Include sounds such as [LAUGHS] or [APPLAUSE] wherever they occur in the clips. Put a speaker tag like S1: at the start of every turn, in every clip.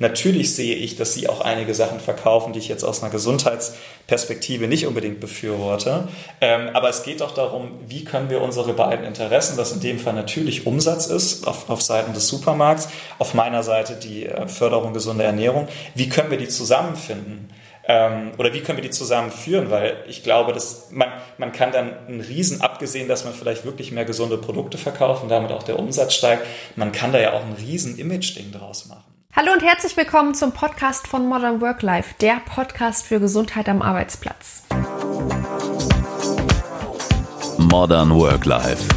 S1: Natürlich sehe ich, dass sie auch einige Sachen verkaufen, die ich jetzt aus einer Gesundheitsperspektive nicht unbedingt befürworte. Ähm, aber es geht doch darum, wie können wir unsere beiden Interessen, was in dem Fall natürlich Umsatz ist, auf, auf Seiten des Supermarkts, auf meiner Seite die äh, Förderung gesunder Ernährung, wie können wir die zusammenfinden? Ähm, oder wie können wir die zusammenführen? Weil ich glaube, dass man, man kann dann einen Riesen, abgesehen, dass man vielleicht wirklich mehr gesunde Produkte verkauft und damit auch der Umsatz steigt, man kann da ja auch ein riesen Image-Ding draus machen.
S2: Hallo und herzlich willkommen zum Podcast von Modern Work Life, der Podcast für Gesundheit am Arbeitsplatz.
S3: Modern Work Life.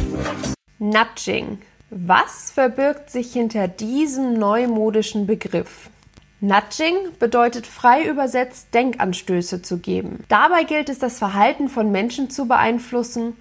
S2: Nudging. Was verbirgt sich hinter diesem neumodischen Begriff? Nudging bedeutet frei übersetzt Denkanstöße zu geben. Dabei gilt es, das Verhalten von Menschen zu beeinflussen,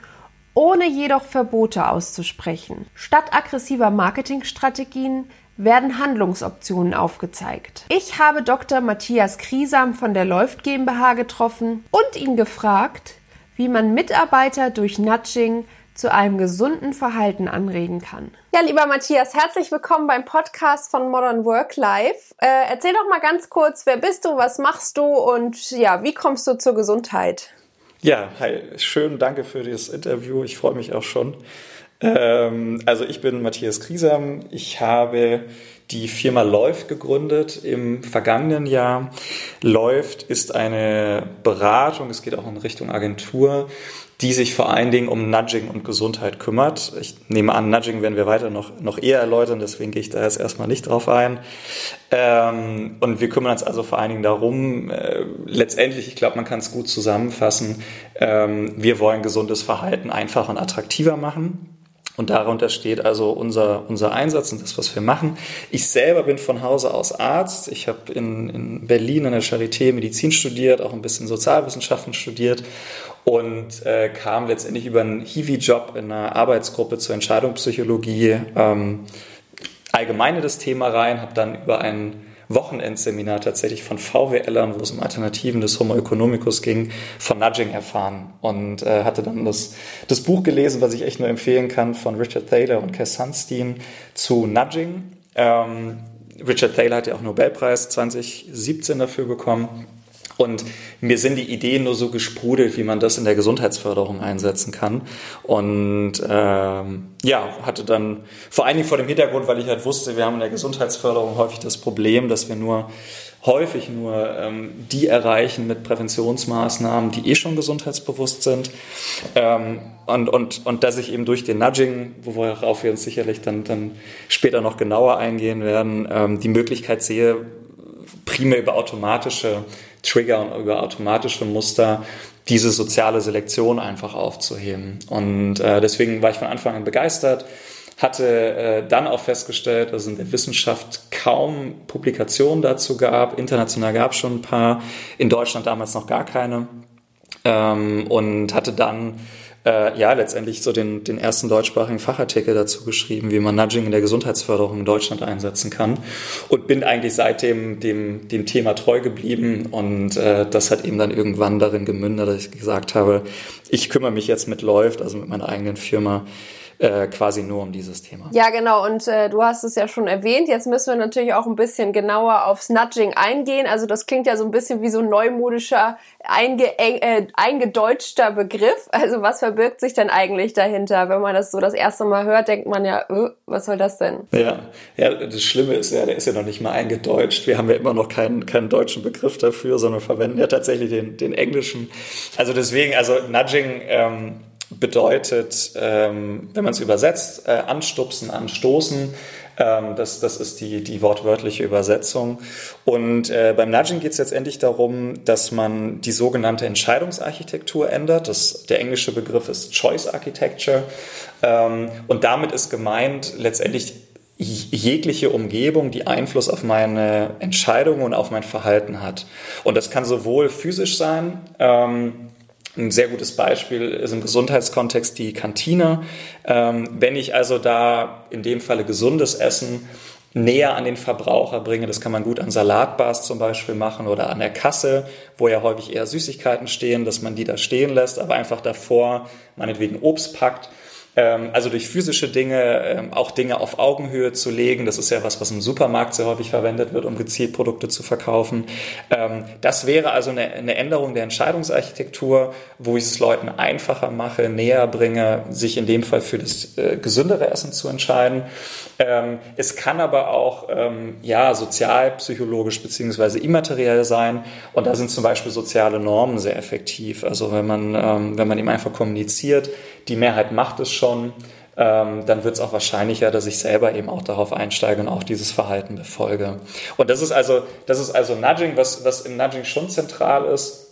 S2: ohne jedoch Verbote auszusprechen. Statt aggressiver Marketingstrategien werden Handlungsoptionen aufgezeigt. Ich habe Dr. Matthias Kriesam von der Läuft GmbH getroffen und ihn gefragt, wie man Mitarbeiter durch Nudging zu einem gesunden Verhalten anregen kann. Ja, lieber Matthias, herzlich willkommen beim Podcast von Modern Work Life. Äh, erzähl doch mal ganz kurz, wer bist du, was machst du und ja, wie kommst du zur Gesundheit?
S1: Ja, hi, schön, danke für das Interview. Ich freue mich auch schon. Ähm, also ich bin Matthias Kriesam. Ich habe die Firma Läuft gegründet im vergangenen Jahr. Läuft ist eine Beratung, es geht auch in Richtung Agentur, die sich vor allen Dingen um Nudging und Gesundheit kümmert. Ich nehme an, Nudging werden wir weiter noch, noch eher erläutern, deswegen gehe ich da jetzt erstmal nicht drauf ein. Ähm, und wir kümmern uns also vor allen Dingen darum, äh, letztendlich, ich glaube, man kann es gut zusammenfassen, ähm, wir wollen gesundes Verhalten einfacher und attraktiver machen. Und darunter steht also unser, unser Einsatz und das, was wir machen. Ich selber bin von Hause aus Arzt. Ich habe in, in Berlin an der Charité Medizin studiert, auch ein bisschen Sozialwissenschaften studiert und äh, kam letztendlich über einen Hiwi-Job in einer Arbeitsgruppe zur Entscheidungspsychologie ähm, allgemeine das Thema rein, habe dann über einen Wochenendseminar tatsächlich von VWLern, wo es um Alternativen des Homo economicus ging, von Nudging erfahren und äh, hatte dann das, das Buch gelesen, was ich echt nur empfehlen kann, von Richard Thaler und Cass Sunstein zu Nudging. Ähm, Richard Thaler hat ja auch Nobelpreis 2017 dafür bekommen. Und mir sind die Ideen nur so gesprudelt, wie man das in der Gesundheitsförderung einsetzen kann. Und ähm, ja, hatte dann vor allen Dingen vor dem Hintergrund, weil ich halt wusste, wir haben in der Gesundheitsförderung häufig das Problem, dass wir nur häufig nur ähm, die erreichen mit Präventionsmaßnahmen, die eh schon gesundheitsbewusst sind. Ähm, und, und, und dass ich eben durch den Nudging, worauf wir uns sicherlich dann, dann später noch genauer eingehen werden, ähm, die Möglichkeit sehe, primär über automatische Trigger und über automatische Muster diese soziale Selektion einfach aufzuheben. Und äh, deswegen war ich von Anfang an begeistert, hatte äh, dann auch festgestellt, dass es in der Wissenschaft kaum Publikationen dazu gab. International gab es schon ein paar, in Deutschland damals noch gar keine. Ähm, und hatte dann äh, ja letztendlich so den, den ersten deutschsprachigen Fachartikel dazu geschrieben, wie man Nudging in der Gesundheitsförderung in Deutschland einsetzen kann. Und bin eigentlich seitdem dem, dem Thema treu geblieben. Und äh, das hat eben dann irgendwann darin gemündet, dass ich gesagt habe, ich kümmere mich jetzt mit Läuft, also mit meiner eigenen Firma, äh, quasi nur um dieses Thema.
S2: Ja, genau. Und äh, du hast es ja schon erwähnt. Jetzt müssen wir natürlich auch ein bisschen genauer aufs Nudging eingehen. Also das klingt ja so ein bisschen wie so ein neumodischer, einge äh, eingedeutschter Begriff. Also was verbirgt sich denn eigentlich dahinter? Wenn man das so das erste Mal hört, denkt man ja, öh, was soll das denn?
S1: Ja, ja, das Schlimme ist ja, der ist ja noch nicht mal eingedeutscht. Wir haben ja immer noch keinen, keinen deutschen Begriff dafür, sondern verwenden ja tatsächlich den, den englischen. Also deswegen, also Nudging ähm, bedeutet, ähm, wenn man es übersetzt, äh, anstupsen, anstoßen. Ähm, das, das ist die, die wortwörtliche Übersetzung. Und äh, beim Nudging geht es letztendlich darum, dass man die sogenannte Entscheidungsarchitektur ändert. Das, der englische Begriff ist Choice Architecture. Ähm, und damit ist gemeint letztendlich jegliche Umgebung, die Einfluss auf meine Entscheidungen und auf mein Verhalten hat. Und das kann sowohl physisch sein, ähm, ein sehr gutes Beispiel ist im Gesundheitskontext die Kantine. Ähm, wenn ich also da in dem Falle gesundes Essen näher an den Verbraucher bringe, das kann man gut an Salatbars zum Beispiel machen oder an der Kasse, wo ja häufig eher Süßigkeiten stehen, dass man die da stehen lässt, aber einfach davor meinetwegen Obst packt, also durch physische Dinge ähm, auch Dinge auf Augenhöhe zu legen. Das ist ja was, was im Supermarkt sehr häufig verwendet wird, um gezielt Produkte zu verkaufen. Ähm, das wäre also eine, Änderung der Entscheidungsarchitektur, wo ich es Leuten einfacher mache, näher bringe, sich in dem Fall für das äh, gesündere Essen zu entscheiden. Ähm, es kann aber auch ähm, ja, sozialpsychologisch beziehungsweise immateriell sein. Und da sind zum Beispiel soziale Normen sehr effektiv. Also wenn man, ähm, wenn man ihm einfach kommuniziert, die Mehrheit macht es schon, ähm, dann wird es auch wahrscheinlicher, dass ich selber eben auch darauf einsteige und auch dieses Verhalten befolge. Und das ist also, das ist also Nudging, was, was im Nudging schon zentral ist.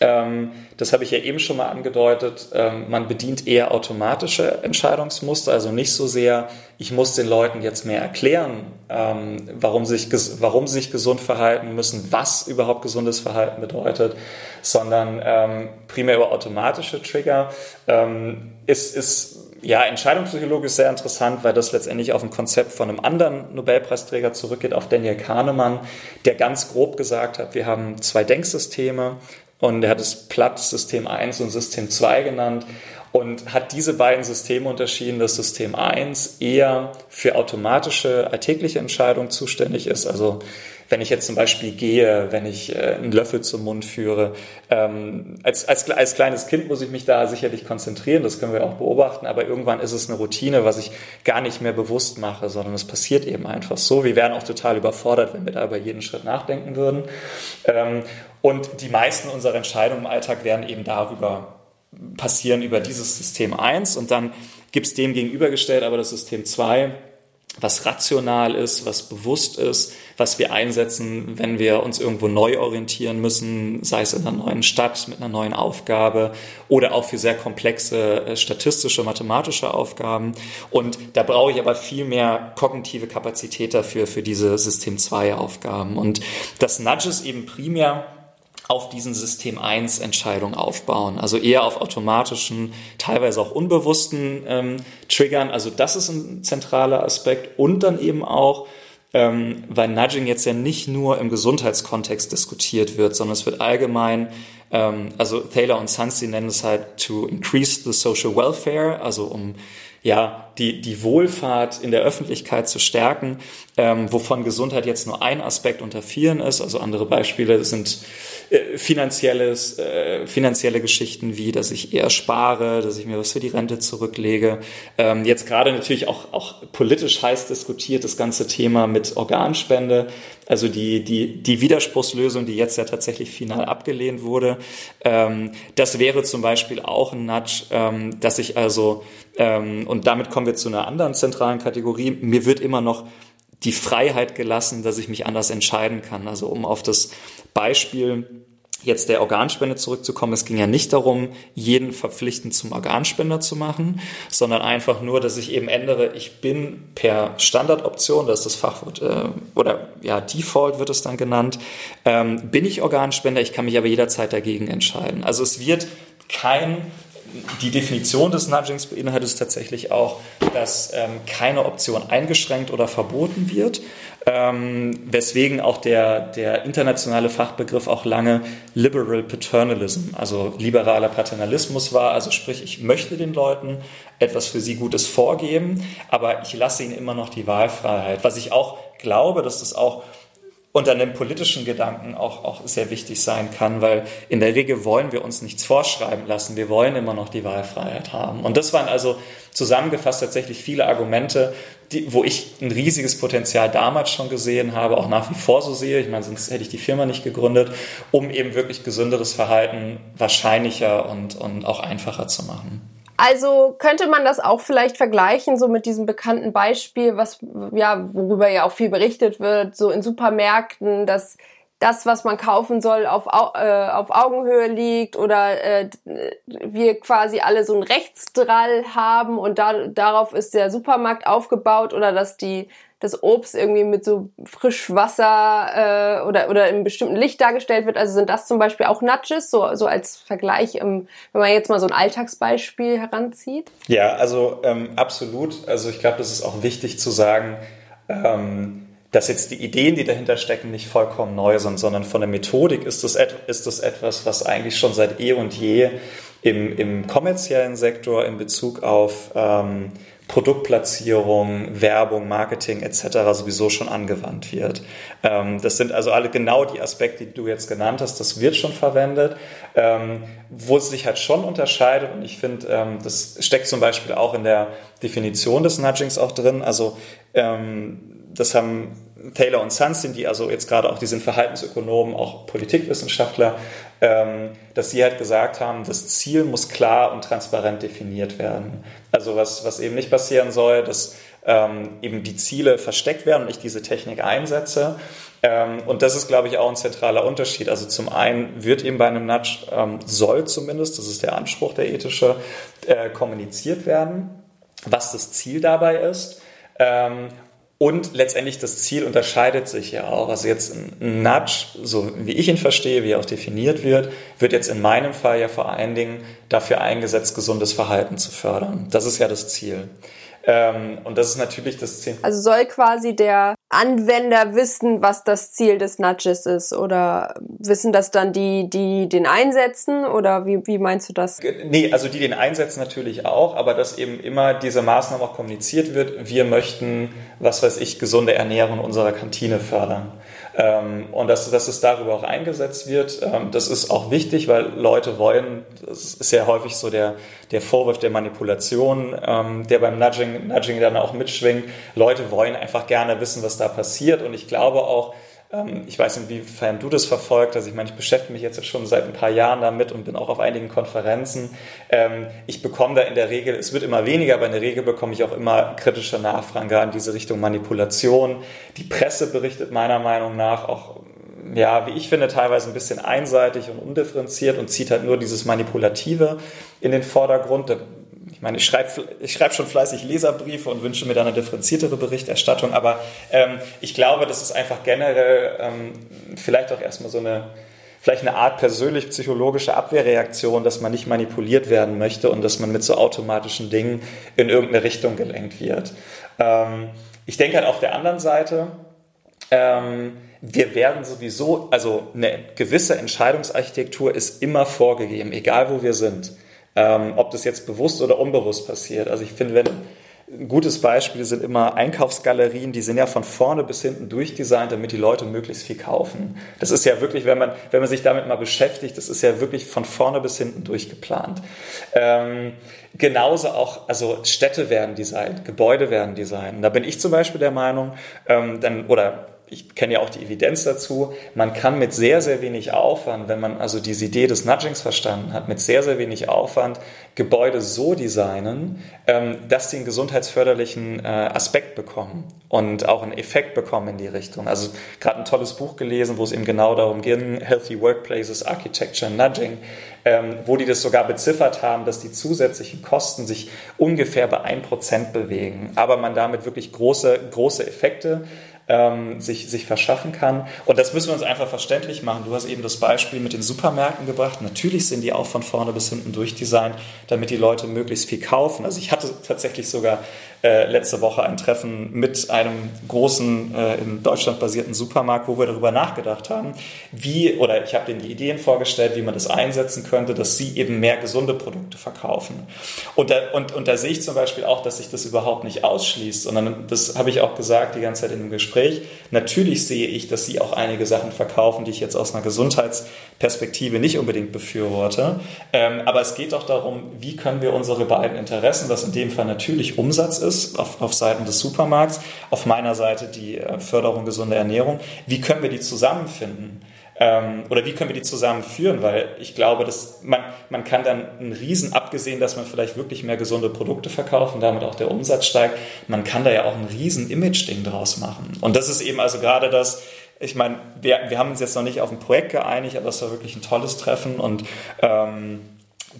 S1: Ähm, das habe ich ja eben schon mal angedeutet. Ähm, man bedient eher automatische Entscheidungsmuster, also nicht so sehr, ich muss den Leuten jetzt mehr erklären, ähm, warum, sich, warum sie sich gesund verhalten müssen, was überhaupt gesundes Verhalten bedeutet, sondern ähm, primär über automatische Trigger. Ähm, ist, ist ja, entscheidungspsychologisch sehr interessant, weil das letztendlich auf ein Konzept von einem anderen Nobelpreisträger zurückgeht, auf Daniel Kahnemann, der ganz grob gesagt hat, wir haben zwei Denksysteme, und er hat es platt System 1 und System 2 genannt und hat diese beiden Systeme unterschieden, dass System 1 eher für automatische alltägliche Entscheidungen zuständig ist, also wenn ich jetzt zum Beispiel gehe, wenn ich äh, einen Löffel zum Mund führe. Ähm, als, als, als kleines Kind muss ich mich da sicherlich konzentrieren, das können wir auch beobachten, aber irgendwann ist es eine Routine, was ich gar nicht mehr bewusst mache, sondern es passiert eben einfach so. Wir wären auch total überfordert, wenn wir da über jeden Schritt nachdenken würden. Ähm, und die meisten unserer Entscheidungen im Alltag werden eben darüber passieren, über dieses System 1 und dann gibt es dem gegenübergestellt aber das System 2, was rational ist, was bewusst ist, was wir einsetzen, wenn wir uns irgendwo neu orientieren müssen, sei es in einer neuen Stadt mit einer neuen Aufgabe oder auch für sehr komplexe äh, statistische, mathematische Aufgaben. Und da brauche ich aber viel mehr kognitive Kapazität dafür, für diese System 2 Aufgaben. Und das Nudge ist eben primär auf diesen System 1 Entscheidungen aufbauen. Also eher auf automatischen, teilweise auch unbewussten ähm, Triggern. Also das ist ein zentraler Aspekt. Und dann eben auch, ähm, weil Nudging jetzt ja nicht nur im Gesundheitskontext diskutiert wird, sondern es wird allgemein, ähm, also Thaler und Sons, die nennen es halt to increase the social welfare, also um ja, die, die Wohlfahrt in der Öffentlichkeit zu stärken, ähm, wovon Gesundheit jetzt nur ein Aspekt unter vielen ist. Also andere Beispiele sind äh, finanzielles, äh, finanzielle Geschichten wie, dass ich eher spare, dass ich mir was für die Rente zurücklege. Ähm, jetzt gerade natürlich auch, auch politisch heiß diskutiert das ganze Thema mit Organspende, also die, die, die Widerspruchslösung, die jetzt ja tatsächlich final abgelehnt wurde. Ähm, das wäre zum Beispiel auch ein Nudge, ähm, dass ich also, ähm, und damit kommen wir zu einer anderen zentralen Kategorie, mir wird immer noch die Freiheit gelassen, dass ich mich anders entscheiden kann. Also um auf das Beispiel jetzt der Organspende zurückzukommen, es ging ja nicht darum, jeden verpflichtend zum Organspender zu machen, sondern einfach nur, dass ich eben ändere, ich bin per Standardoption, das ist das Fachwort, äh, oder ja, Default wird es dann genannt, ähm, bin ich Organspender, ich kann mich aber jederzeit dagegen entscheiden. Also es wird kein die Definition des Nudgings beinhaltet es tatsächlich auch, dass ähm, keine Option eingeschränkt oder verboten wird, ähm, weswegen auch der, der internationale Fachbegriff auch lange Liberal Paternalism, also liberaler Paternalismus war. Also sprich, ich möchte den Leuten etwas für sie Gutes vorgeben, aber ich lasse ihnen immer noch die Wahlfreiheit. Was ich auch glaube, dass das auch unter einem politischen Gedanken auch, auch sehr wichtig sein kann, weil in der Regel wollen wir uns nichts vorschreiben lassen. Wir wollen immer noch die Wahlfreiheit haben. Und das waren also zusammengefasst tatsächlich viele Argumente, die, wo ich ein riesiges Potenzial damals schon gesehen habe, auch nach wie vor so sehe. Ich meine, sonst hätte ich die Firma nicht gegründet, um eben wirklich gesünderes Verhalten wahrscheinlicher und, und auch einfacher zu machen.
S2: Also könnte man das auch vielleicht vergleichen, so mit diesem bekannten Beispiel, was, ja, worüber ja auch viel berichtet wird, so in Supermärkten, dass das, was man kaufen soll, auf, äh, auf Augenhöhe liegt oder äh, wir quasi alle so einen Rechtsdrall haben und da, darauf ist der Supermarkt aufgebaut oder dass die das Obst irgendwie mit so Frischwasser äh, oder, oder in bestimmten Licht dargestellt wird. Also sind das zum Beispiel auch Nudges, so, so als Vergleich, im, wenn man jetzt mal so ein Alltagsbeispiel heranzieht?
S1: Ja, also ähm, absolut. Also ich glaube, das ist auch wichtig zu sagen, ähm, dass jetzt die Ideen, die dahinter stecken, nicht vollkommen neu sind, sondern von der Methodik ist das, ist das etwas, was eigentlich schon seit eh und je im, im kommerziellen Sektor in Bezug auf ähm, Produktplatzierung, Werbung, Marketing etc. sowieso schon angewandt wird. Ähm, das sind also alle genau die Aspekte, die du jetzt genannt hast, das wird schon verwendet. Ähm, wo es sich halt schon unterscheidet, und ich finde, ähm, das steckt zum Beispiel auch in der Definition des Nudgings auch drin, also das haben Taylor und Sunstein, die also jetzt gerade auch, die sind Verhaltensökonomen, auch Politikwissenschaftler, ähm, dass sie halt gesagt haben, das Ziel muss klar und transparent definiert werden. Also was, was eben nicht passieren soll, dass ähm, eben die Ziele versteckt werden und ich diese Technik einsetze. Ähm, und das ist, glaube ich, auch ein zentraler Unterschied. Also zum einen wird eben bei einem Nudge, ähm, soll zumindest, das ist der Anspruch der ethische, äh, kommuniziert werden, was das Ziel dabei ist. Und letztendlich das Ziel unterscheidet sich ja auch. Also jetzt ein Nudge, so wie ich ihn verstehe, wie er auch definiert wird, wird jetzt in meinem Fall ja vor allen Dingen dafür eingesetzt, gesundes Verhalten zu fördern. Das ist ja das Ziel. Ähm, und das ist natürlich das Ziel.
S2: Also soll quasi der Anwender wissen, was das Ziel des Nudges ist? Oder wissen das dann die, die den einsetzen? Oder wie, wie meinst du das?
S1: Nee, also die den einsetzen natürlich auch, aber dass eben immer diese Maßnahme auch kommuniziert wird. Wir möchten, was weiß ich, gesunde Ernährung unserer Kantine fördern. Ähm, und dass, dass es darüber auch eingesetzt wird, ähm, das ist auch wichtig, weil Leute wollen, das ist ja häufig so der, der Vorwurf der Manipulation, ähm, der beim Nudging, Nudging dann auch mitschwingt. Leute wollen einfach gerne wissen, was da passiert. Und ich glaube auch, ich weiß nicht, inwiefern du das verfolgt Also ich meine, ich beschäftige mich jetzt schon seit ein paar Jahren damit und bin auch auf einigen Konferenzen. Ähm, ich bekomme da in der Regel, es wird immer weniger, aber in der Regel bekomme ich auch immer kritische Nachfragen in diese Richtung Manipulation. Die Presse berichtet meiner Meinung nach auch ja, wie ich finde, teilweise ein bisschen einseitig und undifferenziert und zieht halt nur dieses Manipulative in den Vordergrund. Ich meine, ich schreibe ich schreib schon fleißig Leserbriefe und wünsche mir da eine differenziertere Berichterstattung, aber ähm, ich glaube, das ist einfach generell ähm, vielleicht auch erstmal so eine, vielleicht eine Art persönlich-psychologische Abwehrreaktion, dass man nicht manipuliert werden möchte und dass man mit so automatischen Dingen in irgendeine Richtung gelenkt wird. Ähm, ich denke halt auf der anderen Seite, ähm, wir werden sowieso, also eine gewisse Entscheidungsarchitektur ist immer vorgegeben, egal wo wir sind ähm, ob das jetzt bewusst oder unbewusst passiert. Also ich finde, wenn ein gutes Beispiel sind immer Einkaufsgalerien, die sind ja von vorne bis hinten durchdesignt, damit die Leute möglichst viel kaufen. Das ist ja wirklich, wenn man, wenn man sich damit mal beschäftigt, das ist ja wirklich von vorne bis hinten durchgeplant. Ähm, genauso auch, also Städte werden designt, Gebäude werden designt. Da bin ich zum Beispiel der Meinung, ähm, dann, oder ich kenne ja auch die Evidenz dazu, man kann mit sehr, sehr wenig Aufwand, wenn man also diese Idee des Nudgings verstanden hat, mit sehr, sehr wenig Aufwand Gebäude so designen, ähm, dass sie einen gesundheitsförderlichen äh, Aspekt bekommen und auch einen Effekt bekommen in die Richtung. Also gerade ein tolles Buch gelesen, wo es eben genau darum ging, Healthy Workplaces, Architecture, Nudging, ähm, wo die das sogar beziffert haben, dass die zusätzlichen Kosten sich ungefähr bei 1% bewegen, aber man damit wirklich große, große Effekte ähm, sich, sich verschaffen kann. Und das müssen wir uns einfach verständlich machen. Du hast eben das Beispiel mit den Supermärkten gebracht. Natürlich sind die auch von vorne bis hinten durchdesignt, damit die Leute möglichst viel kaufen. Also ich hatte tatsächlich sogar äh, letzte Woche ein Treffen mit einem großen äh, in Deutschland basierten Supermarkt, wo wir darüber nachgedacht haben, wie, oder ich habe denen die Ideen vorgestellt, wie man das einsetzen könnte, dass sie eben mehr gesunde Produkte verkaufen. Und da, und, und da sehe ich zum Beispiel auch, dass sich das überhaupt nicht ausschließt, sondern das habe ich auch gesagt die ganze Zeit in dem Gespräch. Natürlich sehe ich, dass sie auch einige Sachen verkaufen, die ich jetzt aus einer Gesundheitsperspektive nicht unbedingt befürworte. Ähm, aber es geht doch darum, wie können wir unsere beiden Interessen, was in dem Fall natürlich Umsatz ist, ist auf, auf Seiten des Supermarkts, auf meiner Seite die äh, Förderung gesunder Ernährung. Wie können wir die zusammenfinden? Ähm, oder wie können wir die zusammenführen? Weil ich glaube, dass man, man kann dann einen Riesen, abgesehen, dass man vielleicht wirklich mehr gesunde Produkte verkauft und damit auch der Umsatz steigt, man kann da ja auch ein riesen Image-Ding draus machen. Und das ist eben also gerade das, ich meine, wir, wir haben uns jetzt noch nicht auf ein Projekt geeinigt, aber es war wirklich ein tolles Treffen und ähm,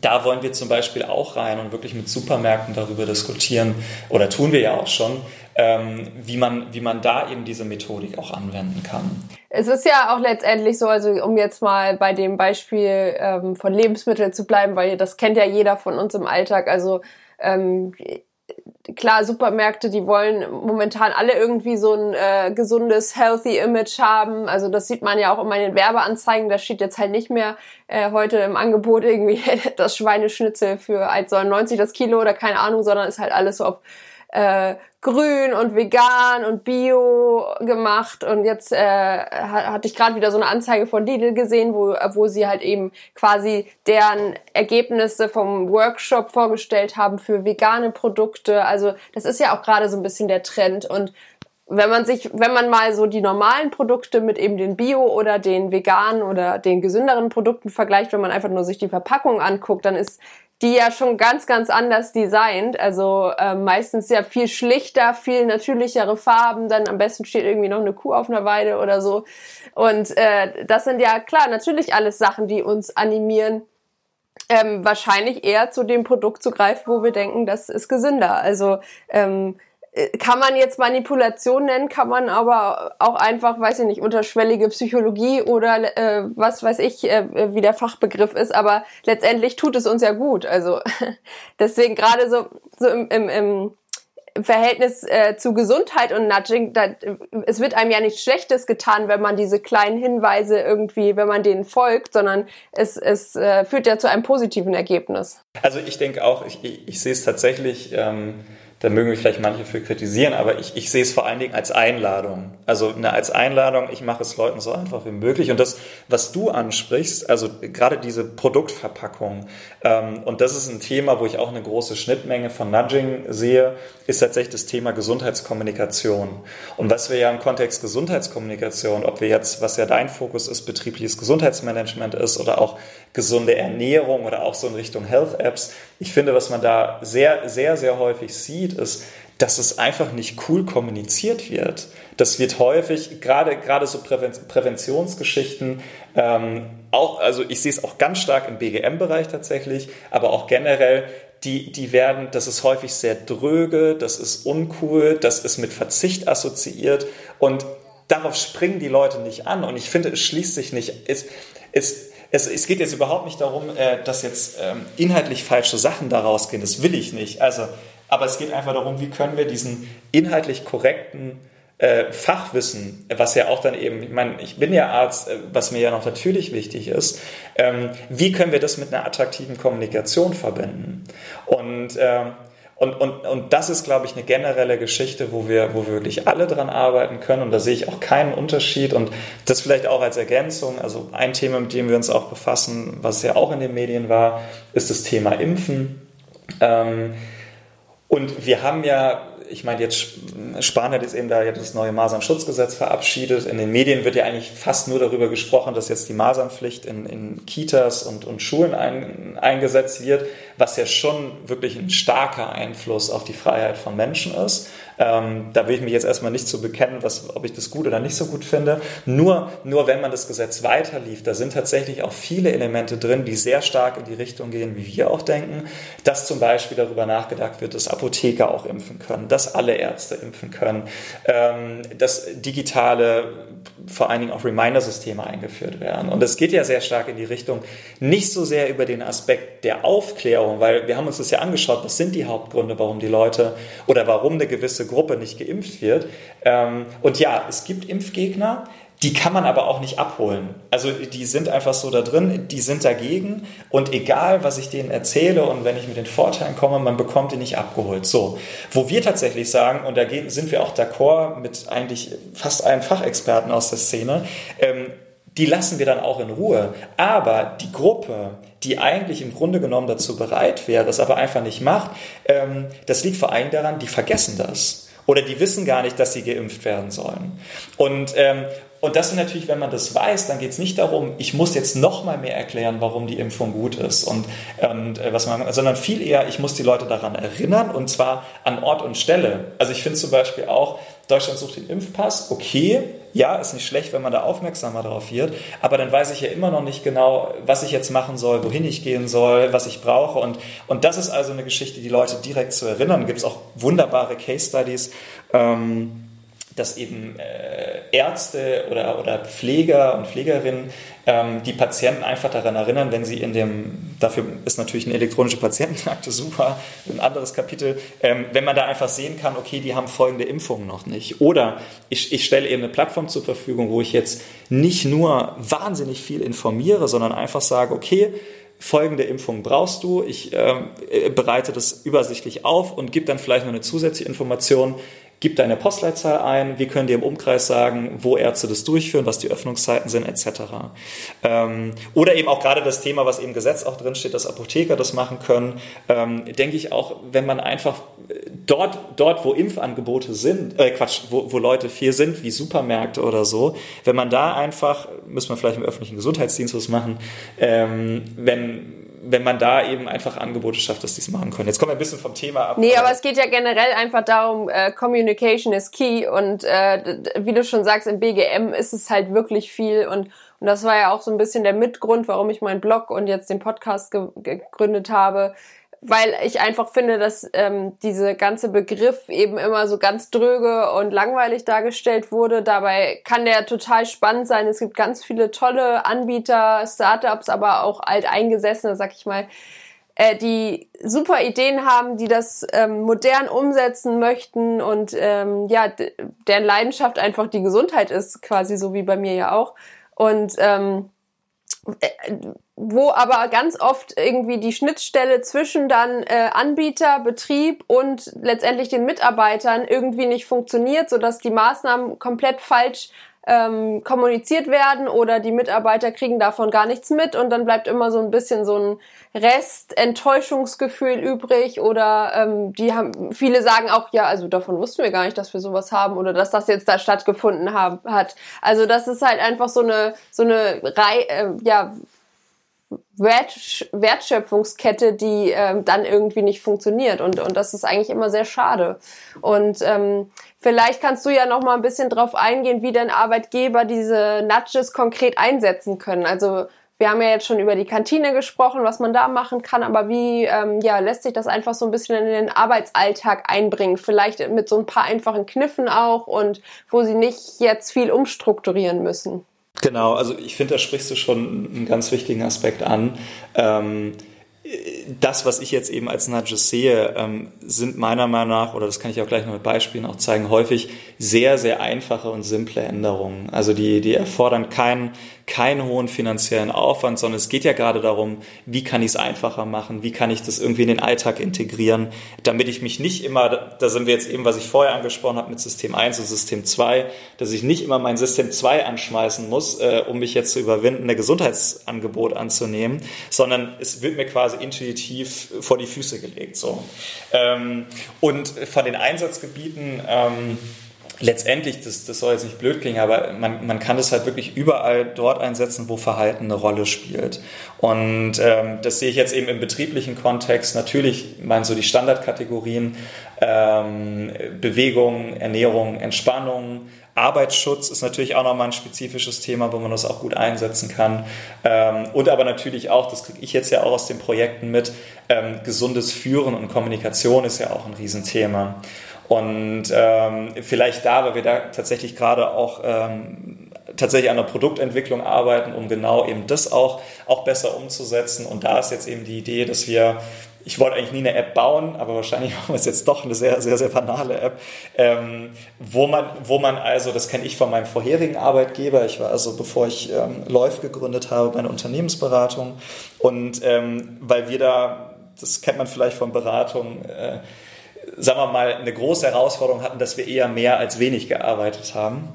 S1: da wollen wir zum Beispiel auch rein und wirklich mit Supermärkten darüber diskutieren, oder tun wir ja auch schon, ähm, wie, man, wie man da eben diese Methodik auch anwenden kann.
S2: Es ist ja auch letztendlich so, also um jetzt mal bei dem Beispiel ähm, von Lebensmitteln zu bleiben, weil das kennt ja jeder von uns im Alltag. Also ähm, klar, Supermärkte, die wollen momentan alle irgendwie so ein äh, gesundes, healthy Image haben. Also das sieht man ja auch immer in den Werbeanzeigen. Da steht jetzt halt nicht mehr äh, heute im Angebot irgendwie [LAUGHS] das Schweineschnitzel für 1,99 das Kilo oder keine Ahnung, sondern ist halt alles so auf äh, grün und vegan und bio gemacht und jetzt äh, hatte ich gerade wieder so eine Anzeige von Lidl gesehen, wo, wo sie halt eben quasi deren Ergebnisse vom Workshop vorgestellt haben für vegane Produkte. Also das ist ja auch gerade so ein bisschen der Trend und wenn man sich, wenn man mal so die normalen Produkte mit eben den Bio oder den veganen oder den gesünderen Produkten vergleicht, wenn man einfach nur sich die Verpackung anguckt, dann ist die ja schon ganz, ganz anders designt. Also äh, meistens ja viel schlichter, viel natürlichere Farben. Dann am besten steht irgendwie noch eine Kuh auf einer Weide oder so. Und äh, das sind ja klar natürlich alles Sachen, die uns animieren, ähm, wahrscheinlich eher zu dem Produkt zu greifen, wo wir denken, das ist gesünder. Also ähm, äh, kann man jetzt Manipulation nennen, kann man aber auch einfach, weiß ich nicht, unterschwellige Psychologie oder äh, was weiß ich, äh, wie der Fachbegriff ist, aber letztendlich tut es uns ja gut. Also [LAUGHS] deswegen gerade so, so im, im, im Verhältnis äh, zu Gesundheit und Nudging, da, es wird einem ja nichts Schlechtes getan, wenn man diese kleinen Hinweise irgendwie, wenn man denen folgt, sondern es, es äh, führt ja zu einem positiven Ergebnis.
S1: Also ich denke auch, ich, ich, ich sehe es tatsächlich. Ähm da mögen mich vielleicht manche für kritisieren, aber ich, ich sehe es vor allen Dingen als Einladung. Also eine, als Einladung, ich mache es Leuten so einfach wie möglich. Und das, was du ansprichst, also gerade diese Produktverpackung, ähm, und das ist ein Thema, wo ich auch eine große Schnittmenge von Nudging sehe, ist tatsächlich das Thema Gesundheitskommunikation. Und was wir ja im Kontext Gesundheitskommunikation, ob wir jetzt, was ja dein Fokus ist, betriebliches Gesundheitsmanagement ist oder auch gesunde Ernährung oder auch so in Richtung Health Apps, ich finde, was man da sehr, sehr, sehr häufig sieht, ist, dass es einfach nicht cool kommuniziert wird. Das wird häufig, gerade, gerade so Präventionsgeschichten, ähm, auch, also ich sehe es auch ganz stark im BGM-Bereich tatsächlich, aber auch generell, die, die werden, das ist häufig sehr dröge, das ist uncool, das ist mit Verzicht assoziiert und darauf springen die Leute nicht an und ich finde, es schließt sich nicht, es, es, es, es geht jetzt überhaupt nicht darum, äh, dass jetzt ähm, inhaltlich falsche Sachen daraus gehen. Das will ich nicht. Also, aber es geht einfach darum, wie können wir diesen inhaltlich korrekten äh, Fachwissen, was ja auch dann eben, ich meine, ich bin ja Arzt, äh, was mir ja noch natürlich wichtig ist, ähm, wie können wir das mit einer attraktiven Kommunikation verbinden? Und ähm, und, und, und das ist, glaube ich, eine generelle Geschichte, wo wir, wo wir wirklich alle dran arbeiten können. Und da sehe ich auch keinen Unterschied. Und das vielleicht auch als Ergänzung. Also ein Thema, mit dem wir uns auch befassen, was ja auch in den Medien war, ist das Thema Impfen. Ähm, und wir haben ja ich meine, jetzt Spahn hat jetzt eben da das neue Masernschutzgesetz verabschiedet. In den Medien wird ja eigentlich fast nur darüber gesprochen, dass jetzt die Masernpflicht in, in Kitas und, und Schulen ein, eingesetzt wird, was ja schon wirklich ein starker Einfluss auf die Freiheit von Menschen ist. Ähm, da will ich mich jetzt erstmal nicht zu bekennen, was, ob ich das gut oder nicht so gut finde. Nur, nur wenn man das Gesetz weiterlief, da sind tatsächlich auch viele Elemente drin, die sehr stark in die Richtung gehen, wie wir auch denken, dass zum Beispiel darüber nachgedacht wird, dass Apotheker auch impfen können, dass alle Ärzte impfen können, ähm, dass digitale, vor allen Dingen auch Reminder-Systeme eingeführt werden. Und es geht ja sehr stark in die Richtung, nicht so sehr über den Aspekt der Aufklärung, weil wir haben uns das ja angeschaut, was sind die Hauptgründe, warum die Leute oder warum eine gewisse Gruppe nicht geimpft wird. Ähm, und ja, es gibt Impfgegner, die kann man aber auch nicht abholen. Also die sind einfach so da drin, die sind dagegen und egal, was ich denen erzähle und wenn ich mit den Vorteilen komme, man bekommt die nicht abgeholt. So, wo wir tatsächlich sagen, und da sind wir auch d'accord mit eigentlich fast allen Fachexperten aus der Szene, ähm, die lassen wir dann auch in Ruhe. Aber die Gruppe, die eigentlich im Grunde genommen dazu bereit wäre, es aber einfach nicht macht, ähm, das liegt vor allem daran, die vergessen das. Oder die wissen gar nicht, dass sie geimpft werden sollen. Und, ähm, und das ist natürlich, wenn man das weiß, dann geht es nicht darum, ich muss jetzt noch mal mehr erklären, warum die Impfung gut ist und, und äh, was man, sondern viel eher, ich muss die Leute daran erinnern und zwar an Ort und Stelle. Also ich finde zum Beispiel auch, Deutschland sucht den Impfpass, okay, ja, ist nicht schlecht, wenn man da aufmerksamer drauf wird, aber dann weiß ich ja immer noch nicht genau, was ich jetzt machen soll, wohin ich gehen soll, was ich brauche. Und, und das ist also eine Geschichte, die Leute direkt zu erinnern. Gibt es auch wunderbare Case Studies. Ähm, dass eben äh, Ärzte oder, oder Pfleger und Pflegerinnen ähm, die Patienten einfach daran erinnern, wenn sie in dem, dafür ist natürlich eine elektronische Patientenakte super, ein anderes Kapitel, ähm, wenn man da einfach sehen kann, okay, die haben folgende Impfungen noch nicht. Oder ich, ich stelle eben eine Plattform zur Verfügung, wo ich jetzt nicht nur wahnsinnig viel informiere, sondern einfach sage, okay, folgende Impfung brauchst du. Ich äh, bereite das übersichtlich auf und gebe dann vielleicht noch eine zusätzliche Information gib deine Postleitzahl ein, wir können dir im Umkreis sagen, wo Ärzte das durchführen, was die Öffnungszeiten sind, etc. Ähm, oder eben auch gerade das Thema, was im Gesetz auch drinsteht, dass Apotheker das machen können, ähm, denke ich auch, wenn man einfach dort, dort wo Impfangebote sind, äh Quatsch, wo, wo Leute viel sind, wie Supermärkte oder so, wenn man da einfach, müssen wir vielleicht im öffentlichen Gesundheitsdienst was machen, ähm, wenn wenn man da eben einfach Angebote schafft, dass die es machen können. Jetzt kommen wir ein bisschen vom Thema ab.
S2: Nee, aber es geht ja generell einfach darum, äh, Communication is key und äh, wie du schon sagst, im BGM ist es halt wirklich viel und, und das war ja auch so ein bisschen der Mitgrund, warum ich meinen Blog und jetzt den Podcast ge gegründet habe, weil ich einfach finde, dass ähm, diese ganze Begriff eben immer so ganz dröge und langweilig dargestellt wurde. Dabei kann der total spannend sein. Es gibt ganz viele tolle Anbieter, Startups, aber auch alteingesessene, sag ich mal, äh, die super Ideen haben, die das ähm, modern umsetzen möchten und ähm, ja, deren Leidenschaft einfach die Gesundheit ist, quasi so wie bei mir ja auch. Und ähm, äh, wo aber ganz oft irgendwie die Schnittstelle zwischen dann äh, Anbieter, Betrieb und letztendlich den Mitarbeitern irgendwie nicht funktioniert, sodass die Maßnahmen komplett falsch ähm, kommuniziert werden oder die Mitarbeiter kriegen davon gar nichts mit und dann bleibt immer so ein bisschen so ein Rest Enttäuschungsgefühl übrig oder ähm, die haben viele sagen auch ja also davon wussten wir gar nicht dass wir sowas haben oder dass das jetzt da stattgefunden haben, hat also das ist halt einfach so eine so eine Reihe äh, ja Wert, Wertschöpfungskette, die ähm, dann irgendwie nicht funktioniert. Und, und das ist eigentlich immer sehr schade. Und ähm, vielleicht kannst du ja noch mal ein bisschen drauf eingehen, wie denn Arbeitgeber diese Nudges konkret einsetzen können. Also wir haben ja jetzt schon über die Kantine gesprochen, was man da machen kann, aber wie ähm, ja, lässt sich das einfach so ein bisschen in den Arbeitsalltag einbringen? Vielleicht mit so ein paar einfachen Kniffen auch und wo sie nicht jetzt viel umstrukturieren müssen.
S1: Genau, also ich finde, da sprichst du schon einen ganz wichtigen Aspekt an. Ähm, das, was ich jetzt eben als Nudges sehe, ähm, sind meiner Meinung nach, oder das kann ich auch gleich noch mit Beispielen auch zeigen, häufig sehr, sehr einfache und simple Änderungen. Also die, die erfordern keinen keinen hohen finanziellen Aufwand, sondern es geht ja gerade darum, wie kann ich es einfacher machen, wie kann ich das irgendwie in den Alltag integrieren, damit ich mich nicht immer, da sind wir jetzt eben, was ich vorher angesprochen habe mit System 1 und System 2, dass ich nicht immer mein System 2 anschmeißen muss, äh, um mich jetzt zu überwinden, ein Gesundheitsangebot anzunehmen, sondern es wird mir quasi intuitiv vor die Füße gelegt. So. Ähm, und von den Einsatzgebieten, ähm, letztendlich, das, das soll jetzt nicht blöd klingen, aber man, man kann das halt wirklich überall dort einsetzen, wo Verhalten eine Rolle spielt. Und ähm, das sehe ich jetzt eben im betrieblichen Kontext. Natürlich meinen so die Standardkategorien ähm, Bewegung, Ernährung, Entspannung, Arbeitsschutz ist natürlich auch nochmal ein spezifisches Thema, wo man das auch gut einsetzen kann. Ähm, und aber natürlich auch, das kriege ich jetzt ja auch aus den Projekten mit, ähm, gesundes Führen und Kommunikation ist ja auch ein Riesenthema. Und ähm, vielleicht da, weil wir da tatsächlich gerade auch ähm, tatsächlich an der Produktentwicklung arbeiten, um genau eben das auch, auch besser umzusetzen. Und da ist jetzt eben die Idee, dass wir ich wollte eigentlich nie eine App bauen, aber wahrscheinlich [LAUGHS] machen wir es jetzt doch eine sehr, sehr, sehr banale App, ähm, wo, man, wo man also, das kenne ich von meinem vorherigen Arbeitgeber, ich war also, bevor ich ähm, Läuf gegründet habe, bei einer Unternehmensberatung. Und ähm, weil wir da, das kennt man vielleicht von Beratungen, äh, sagen wir mal, eine große Herausforderung hatten, dass wir eher mehr als wenig gearbeitet haben.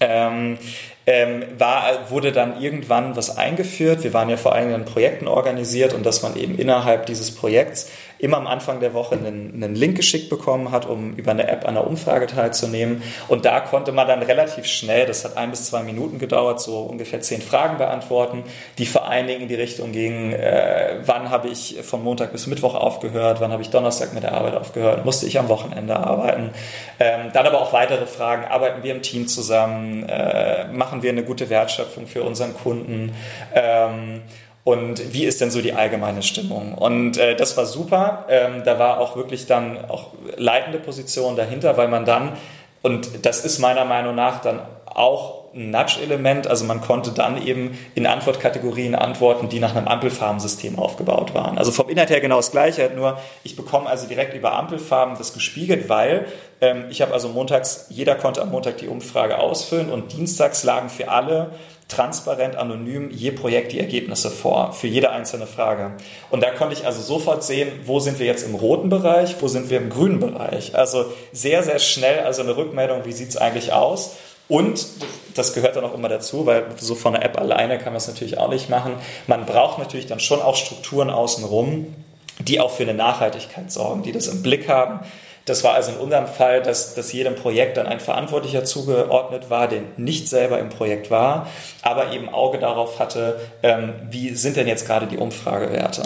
S1: Ähm, ähm, war, wurde dann irgendwann was eingeführt. Wir waren ja vor in Projekten organisiert und dass man eben innerhalb dieses Projekts immer am Anfang der Woche einen, einen Link geschickt bekommen hat, um über eine App an einer Umfrage teilzunehmen. Und da konnte man dann relativ schnell, das hat ein bis zwei Minuten gedauert, so ungefähr zehn Fragen beantworten, die vor allen Dingen in die Richtung gingen, äh, wann habe ich von Montag bis Mittwoch aufgehört, wann habe ich Donnerstag mit der Arbeit aufgehört, musste ich am Wochenende arbeiten. Ähm, dann aber auch weitere Fragen, arbeiten wir im Team zusammen, äh, machen wir eine gute Wertschöpfung für unseren Kunden. Ähm, und wie ist denn so die allgemeine Stimmung? Und äh, das war super. Ähm, da war auch wirklich dann auch leitende Position dahinter, weil man dann Und das ist meiner Meinung nach dann auch ein Nudge-Element. Also man konnte dann eben in Antwortkategorien antworten, die nach einem Ampelfarbensystem aufgebaut waren. Also vom Inhalt her genau das Gleiche, nur ich bekomme also direkt über Ampelfarben das gespiegelt, weil ähm, ich habe also montags, jeder konnte am Montag die Umfrage ausfüllen und dienstags lagen für alle transparent, anonym je Projekt die Ergebnisse vor, für jede einzelne Frage. Und da konnte ich also sofort sehen, wo sind wir jetzt im roten Bereich, wo sind wir im grünen Bereich. Also sehr, sehr schnell, also eine Rückmeldung, wie sieht es eigentlich aus. Und das gehört dann auch immer dazu, weil so von der App alleine kann man es natürlich auch nicht machen. Man braucht natürlich dann schon auch Strukturen außenrum, die auch für eine Nachhaltigkeit sorgen, die das im Blick haben, das war also in unserem Fall, dass, dass jedem Projekt dann ein Verantwortlicher zugeordnet war, der nicht selber im Projekt war, aber eben Auge darauf hatte, ähm, wie sind denn jetzt gerade die Umfragewerte.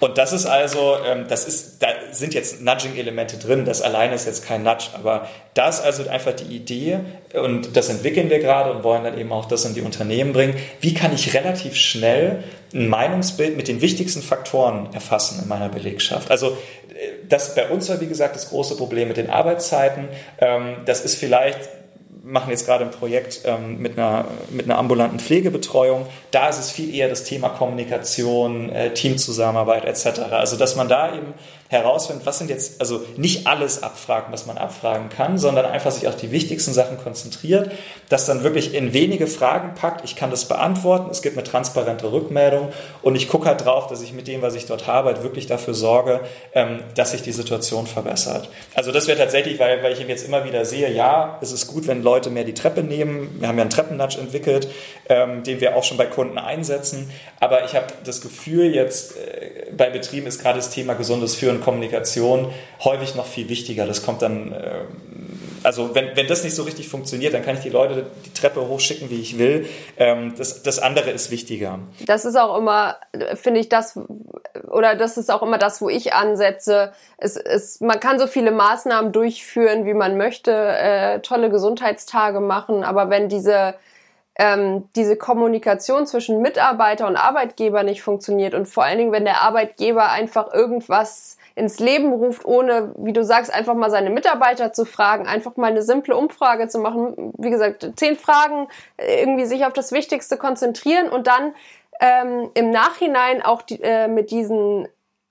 S1: Und das ist also, ähm, das ist, da sind jetzt Nudging-Elemente drin, das alleine ist jetzt kein Nudge, aber da ist also einfach die Idee und das entwickeln wir gerade und wollen dann eben auch das in die Unternehmen bringen. Wie kann ich relativ schnell ein Meinungsbild mit den wichtigsten Faktoren erfassen in meiner Belegschaft? Also das bei uns war, wie gesagt, das große Problem mit den Arbeitszeiten. Ähm, das ist vielleicht machen jetzt gerade ein Projekt ähm, mit, einer, mit einer ambulanten Pflegebetreuung. Da ist es viel eher das Thema Kommunikation, äh, Teamzusammenarbeit etc. Also dass man da eben herausfindet, was sind jetzt, also nicht alles abfragen, was man abfragen kann, sondern einfach sich auf die wichtigsten Sachen konzentriert, das dann wirklich in wenige Fragen packt. Ich kann das beantworten, es gibt eine transparente Rückmeldung und ich gucke halt drauf, dass ich mit dem, was ich dort habe, halt wirklich dafür sorge, ähm, dass sich die Situation verbessert. Also das wäre tatsächlich, weil, weil ich eben jetzt immer wieder sehe, ja, es ist gut, wenn Leute mehr die Treppe nehmen. Wir haben ja einen Treppennudge entwickelt, ähm, den wir auch schon bei Kunden einsetzen. Aber ich habe das Gefühl, jetzt äh, bei Betrieben ist gerade das Thema gesundes Führen Kommunikation häufig noch viel wichtiger. Das kommt dann, äh, also wenn, wenn das nicht so richtig funktioniert, dann kann ich die Leute die Treppe hochschicken, wie ich will. Ähm, das, das andere ist wichtiger.
S2: Das ist auch immer, finde ich, das, oder das ist auch immer das, wo ich ansetze. Es, es, man kann so viele Maßnahmen durchführen, wie man möchte, äh, tolle Gesundheitstage machen, aber wenn diese ähm, diese Kommunikation zwischen Mitarbeiter und Arbeitgeber nicht funktioniert und vor allen Dingen, wenn der Arbeitgeber einfach irgendwas ins Leben ruft, ohne, wie du sagst, einfach mal seine Mitarbeiter zu fragen, einfach mal eine simple Umfrage zu machen. Wie gesagt, zehn Fragen, irgendwie sich auf das Wichtigste konzentrieren und dann ähm, im Nachhinein auch die, äh, mit diesen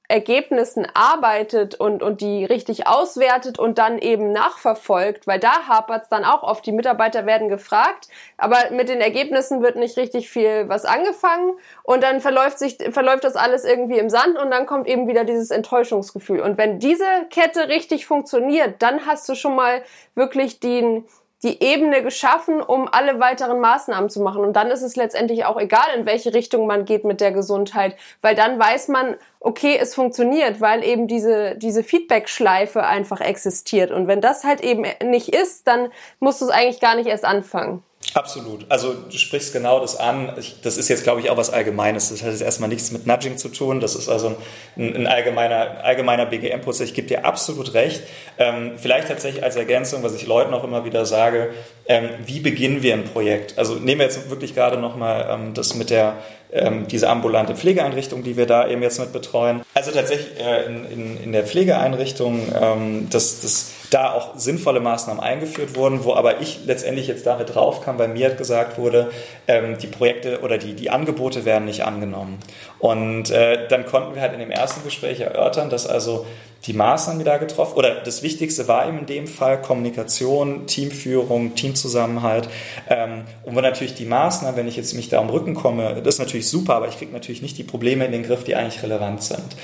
S2: Ergebnissen arbeitet und, und die richtig auswertet und dann eben nachverfolgt, weil da hapert es dann auch oft. Die Mitarbeiter werden gefragt, aber mit den Ergebnissen wird nicht richtig viel was angefangen und dann verläuft sich, verläuft das alles irgendwie im Sand und dann kommt eben wieder dieses Enttäuschungsgefühl. Und wenn diese Kette richtig funktioniert, dann hast du schon mal wirklich den, die Ebene geschaffen, um alle weiteren Maßnahmen zu machen. Und dann ist es letztendlich auch egal, in welche Richtung man geht mit der Gesundheit, weil dann weiß man, okay, es funktioniert, weil eben diese, diese Feedback-Schleife einfach existiert. Und wenn das halt eben nicht ist, dann musst du es eigentlich gar nicht erst anfangen.
S1: Absolut. Also du sprichst genau das an. Das ist jetzt, glaube ich, auch was Allgemeines. Das hat jetzt erstmal nichts mit Nudging zu tun. Das ist also ein, ein allgemeiner, allgemeiner BGM-Prozess. Ich gebe dir absolut recht. Ähm, vielleicht tatsächlich als Ergänzung, was ich Leuten auch immer wieder sage, ähm, wie beginnen wir ein Projekt? Also nehmen wir jetzt wirklich gerade nochmal ähm, das mit der ähm, diese ambulante Pflegeeinrichtung, die wir da eben jetzt mit betreuen. Also tatsächlich äh, in, in, in der Pflegeeinrichtung, ähm, dass, dass da auch sinnvolle Maßnahmen eingeführt wurden, wo aber ich letztendlich jetzt damit draufkam, weil mir gesagt wurde, ähm, die Projekte oder die, die Angebote werden nicht angenommen. Und äh, dann konnten wir halt in dem ersten Gespräch erörtern, dass also die Maßnahmen, die da getroffen, oder das Wichtigste war eben in dem Fall Kommunikation, Teamführung, Teamzusammenhalt. Ähm, und wo natürlich die Maßnahmen, wenn ich jetzt mich da um Rücken komme, das ist natürlich super, aber ich kriege natürlich nicht die Probleme in den Griff, die eigentlich relevant sind.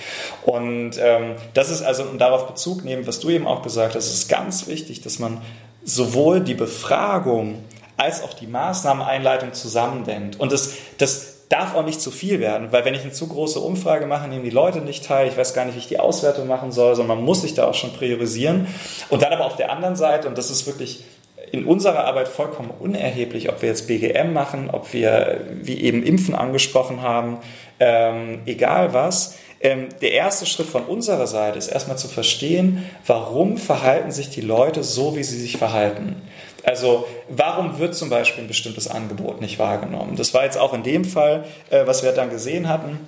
S1: Und ähm, das ist also, um darauf Bezug nehmen, was du eben auch gesagt hast, ist ganz wichtig, dass man sowohl die Befragung als auch die Maßnahmeneinleitung zusammendenkt. Und das, das darf auch nicht zu viel werden, weil wenn ich eine zu große Umfrage mache, nehmen die Leute nicht teil. Ich weiß gar nicht, wie ich die Auswertung machen soll, sondern man muss sich da auch schon priorisieren. Und dann aber auf der anderen Seite, und das ist wirklich in unserer Arbeit vollkommen unerheblich, ob wir jetzt BGM machen, ob wir wie eben Impfen angesprochen haben, ähm, egal was. Ähm, der erste Schritt von unserer Seite ist erstmal zu verstehen, warum verhalten sich die Leute so, wie sie sich verhalten. Also warum wird zum Beispiel ein bestimmtes Angebot nicht wahrgenommen? Das war jetzt auch in dem Fall, äh, was wir dann gesehen hatten.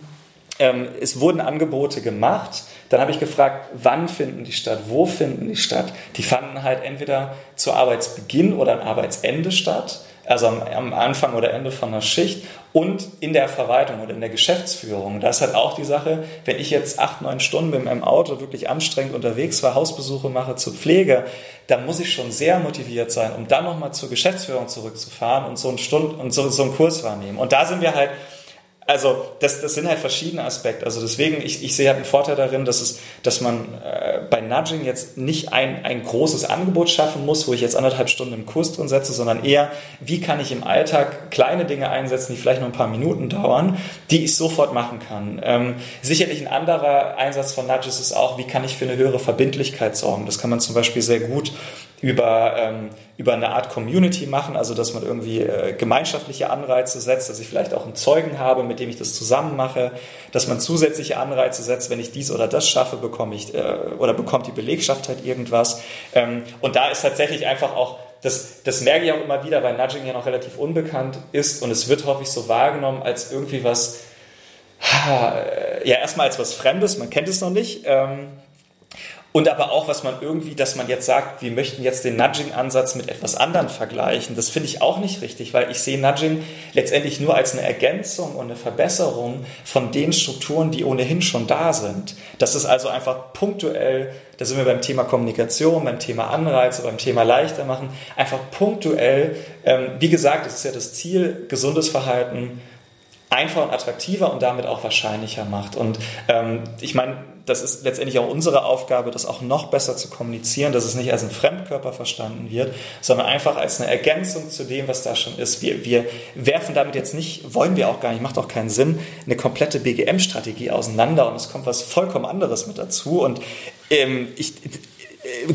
S1: ähm, es wurden Angebote gemacht. Dann habe ich gefragt, wann finden die statt, wo finden die statt? Die fanden halt entweder zu Arbeitsbeginn oder am Arbeitsende statt also am, am, Anfang oder Ende von einer Schicht und in der Verwaltung oder in der Geschäftsführung. Da ist halt auch die Sache, wenn ich jetzt acht, neun Stunden mit meinem Auto wirklich anstrengend unterwegs war, Hausbesuche mache zur Pflege, dann muss ich schon sehr motiviert sein, um dann nochmal zur Geschäftsführung zurückzufahren und so einen Stund und so, so einen Kurs wahrnehmen. Und da sind wir halt also das, das sind halt verschiedene Aspekte. Also deswegen, ich, ich sehe halt einen Vorteil darin, dass, es, dass man äh, bei Nudging jetzt nicht ein, ein großes Angebot schaffen muss, wo ich jetzt anderthalb Stunden im Kurs drin setze, sondern eher, wie kann ich im Alltag kleine Dinge einsetzen, die vielleicht nur ein paar Minuten dauern, die ich sofort machen kann. Ähm, sicherlich ein anderer Einsatz von Nudges ist auch, wie kann ich für eine höhere Verbindlichkeit sorgen. Das kann man zum Beispiel sehr gut über, ähm, über eine Art Community machen, also dass man irgendwie äh, gemeinschaftliche Anreize setzt, dass ich vielleicht auch einen Zeugen habe, mit dem ich das zusammen mache, dass man zusätzliche Anreize setzt, wenn ich dies oder das schaffe, bekomme ich äh, oder bekommt die Belegschaft halt irgendwas. Ähm, und da ist tatsächlich einfach auch das, das merke ich auch immer wieder, weil Nudging ja noch relativ unbekannt ist und es wird häufig so wahrgenommen als irgendwie was, ja, erstmal als was Fremdes, man kennt es noch nicht. Ähm, und aber auch, was man irgendwie, dass man jetzt sagt, wir möchten jetzt den Nudging-Ansatz mit etwas anderem vergleichen, das finde ich auch nicht richtig, weil ich sehe Nudging letztendlich nur als eine Ergänzung und eine Verbesserung von den Strukturen, die ohnehin schon da sind. Das ist also einfach punktuell, da sind wir beim Thema Kommunikation, beim Thema Anreize, beim Thema leichter machen, einfach punktuell, ähm, wie gesagt, es ist ja das Ziel, gesundes Verhalten einfach und attraktiver und damit auch wahrscheinlicher macht. Und ähm, ich meine, das ist letztendlich auch unsere Aufgabe, das auch noch besser zu kommunizieren, dass es nicht als ein Fremdkörper verstanden wird, sondern einfach als eine Ergänzung zu dem, was da schon ist. Wir, wir werfen damit jetzt nicht, wollen wir auch gar nicht, macht auch keinen Sinn, eine komplette BGM-Strategie auseinander und es kommt was vollkommen anderes mit dazu. Und ähm, ich,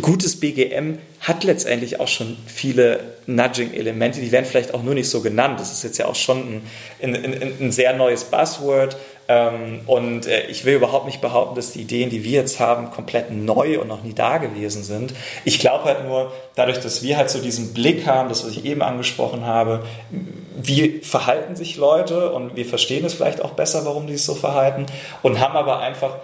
S1: gutes BGM hat letztendlich auch schon viele Nudging-Elemente, die werden vielleicht auch nur nicht so genannt. Das ist jetzt ja auch schon ein, ein, ein, ein sehr neues Buzzword. Ähm, und äh, ich will überhaupt nicht behaupten, dass die Ideen, die wir jetzt haben, komplett neu und noch nie da gewesen sind. Ich glaube halt nur, dadurch, dass wir halt so diesen Blick haben, das, was ich eben angesprochen habe, wie verhalten sich Leute und wir verstehen es vielleicht auch besser, warum die sich so verhalten und haben aber einfach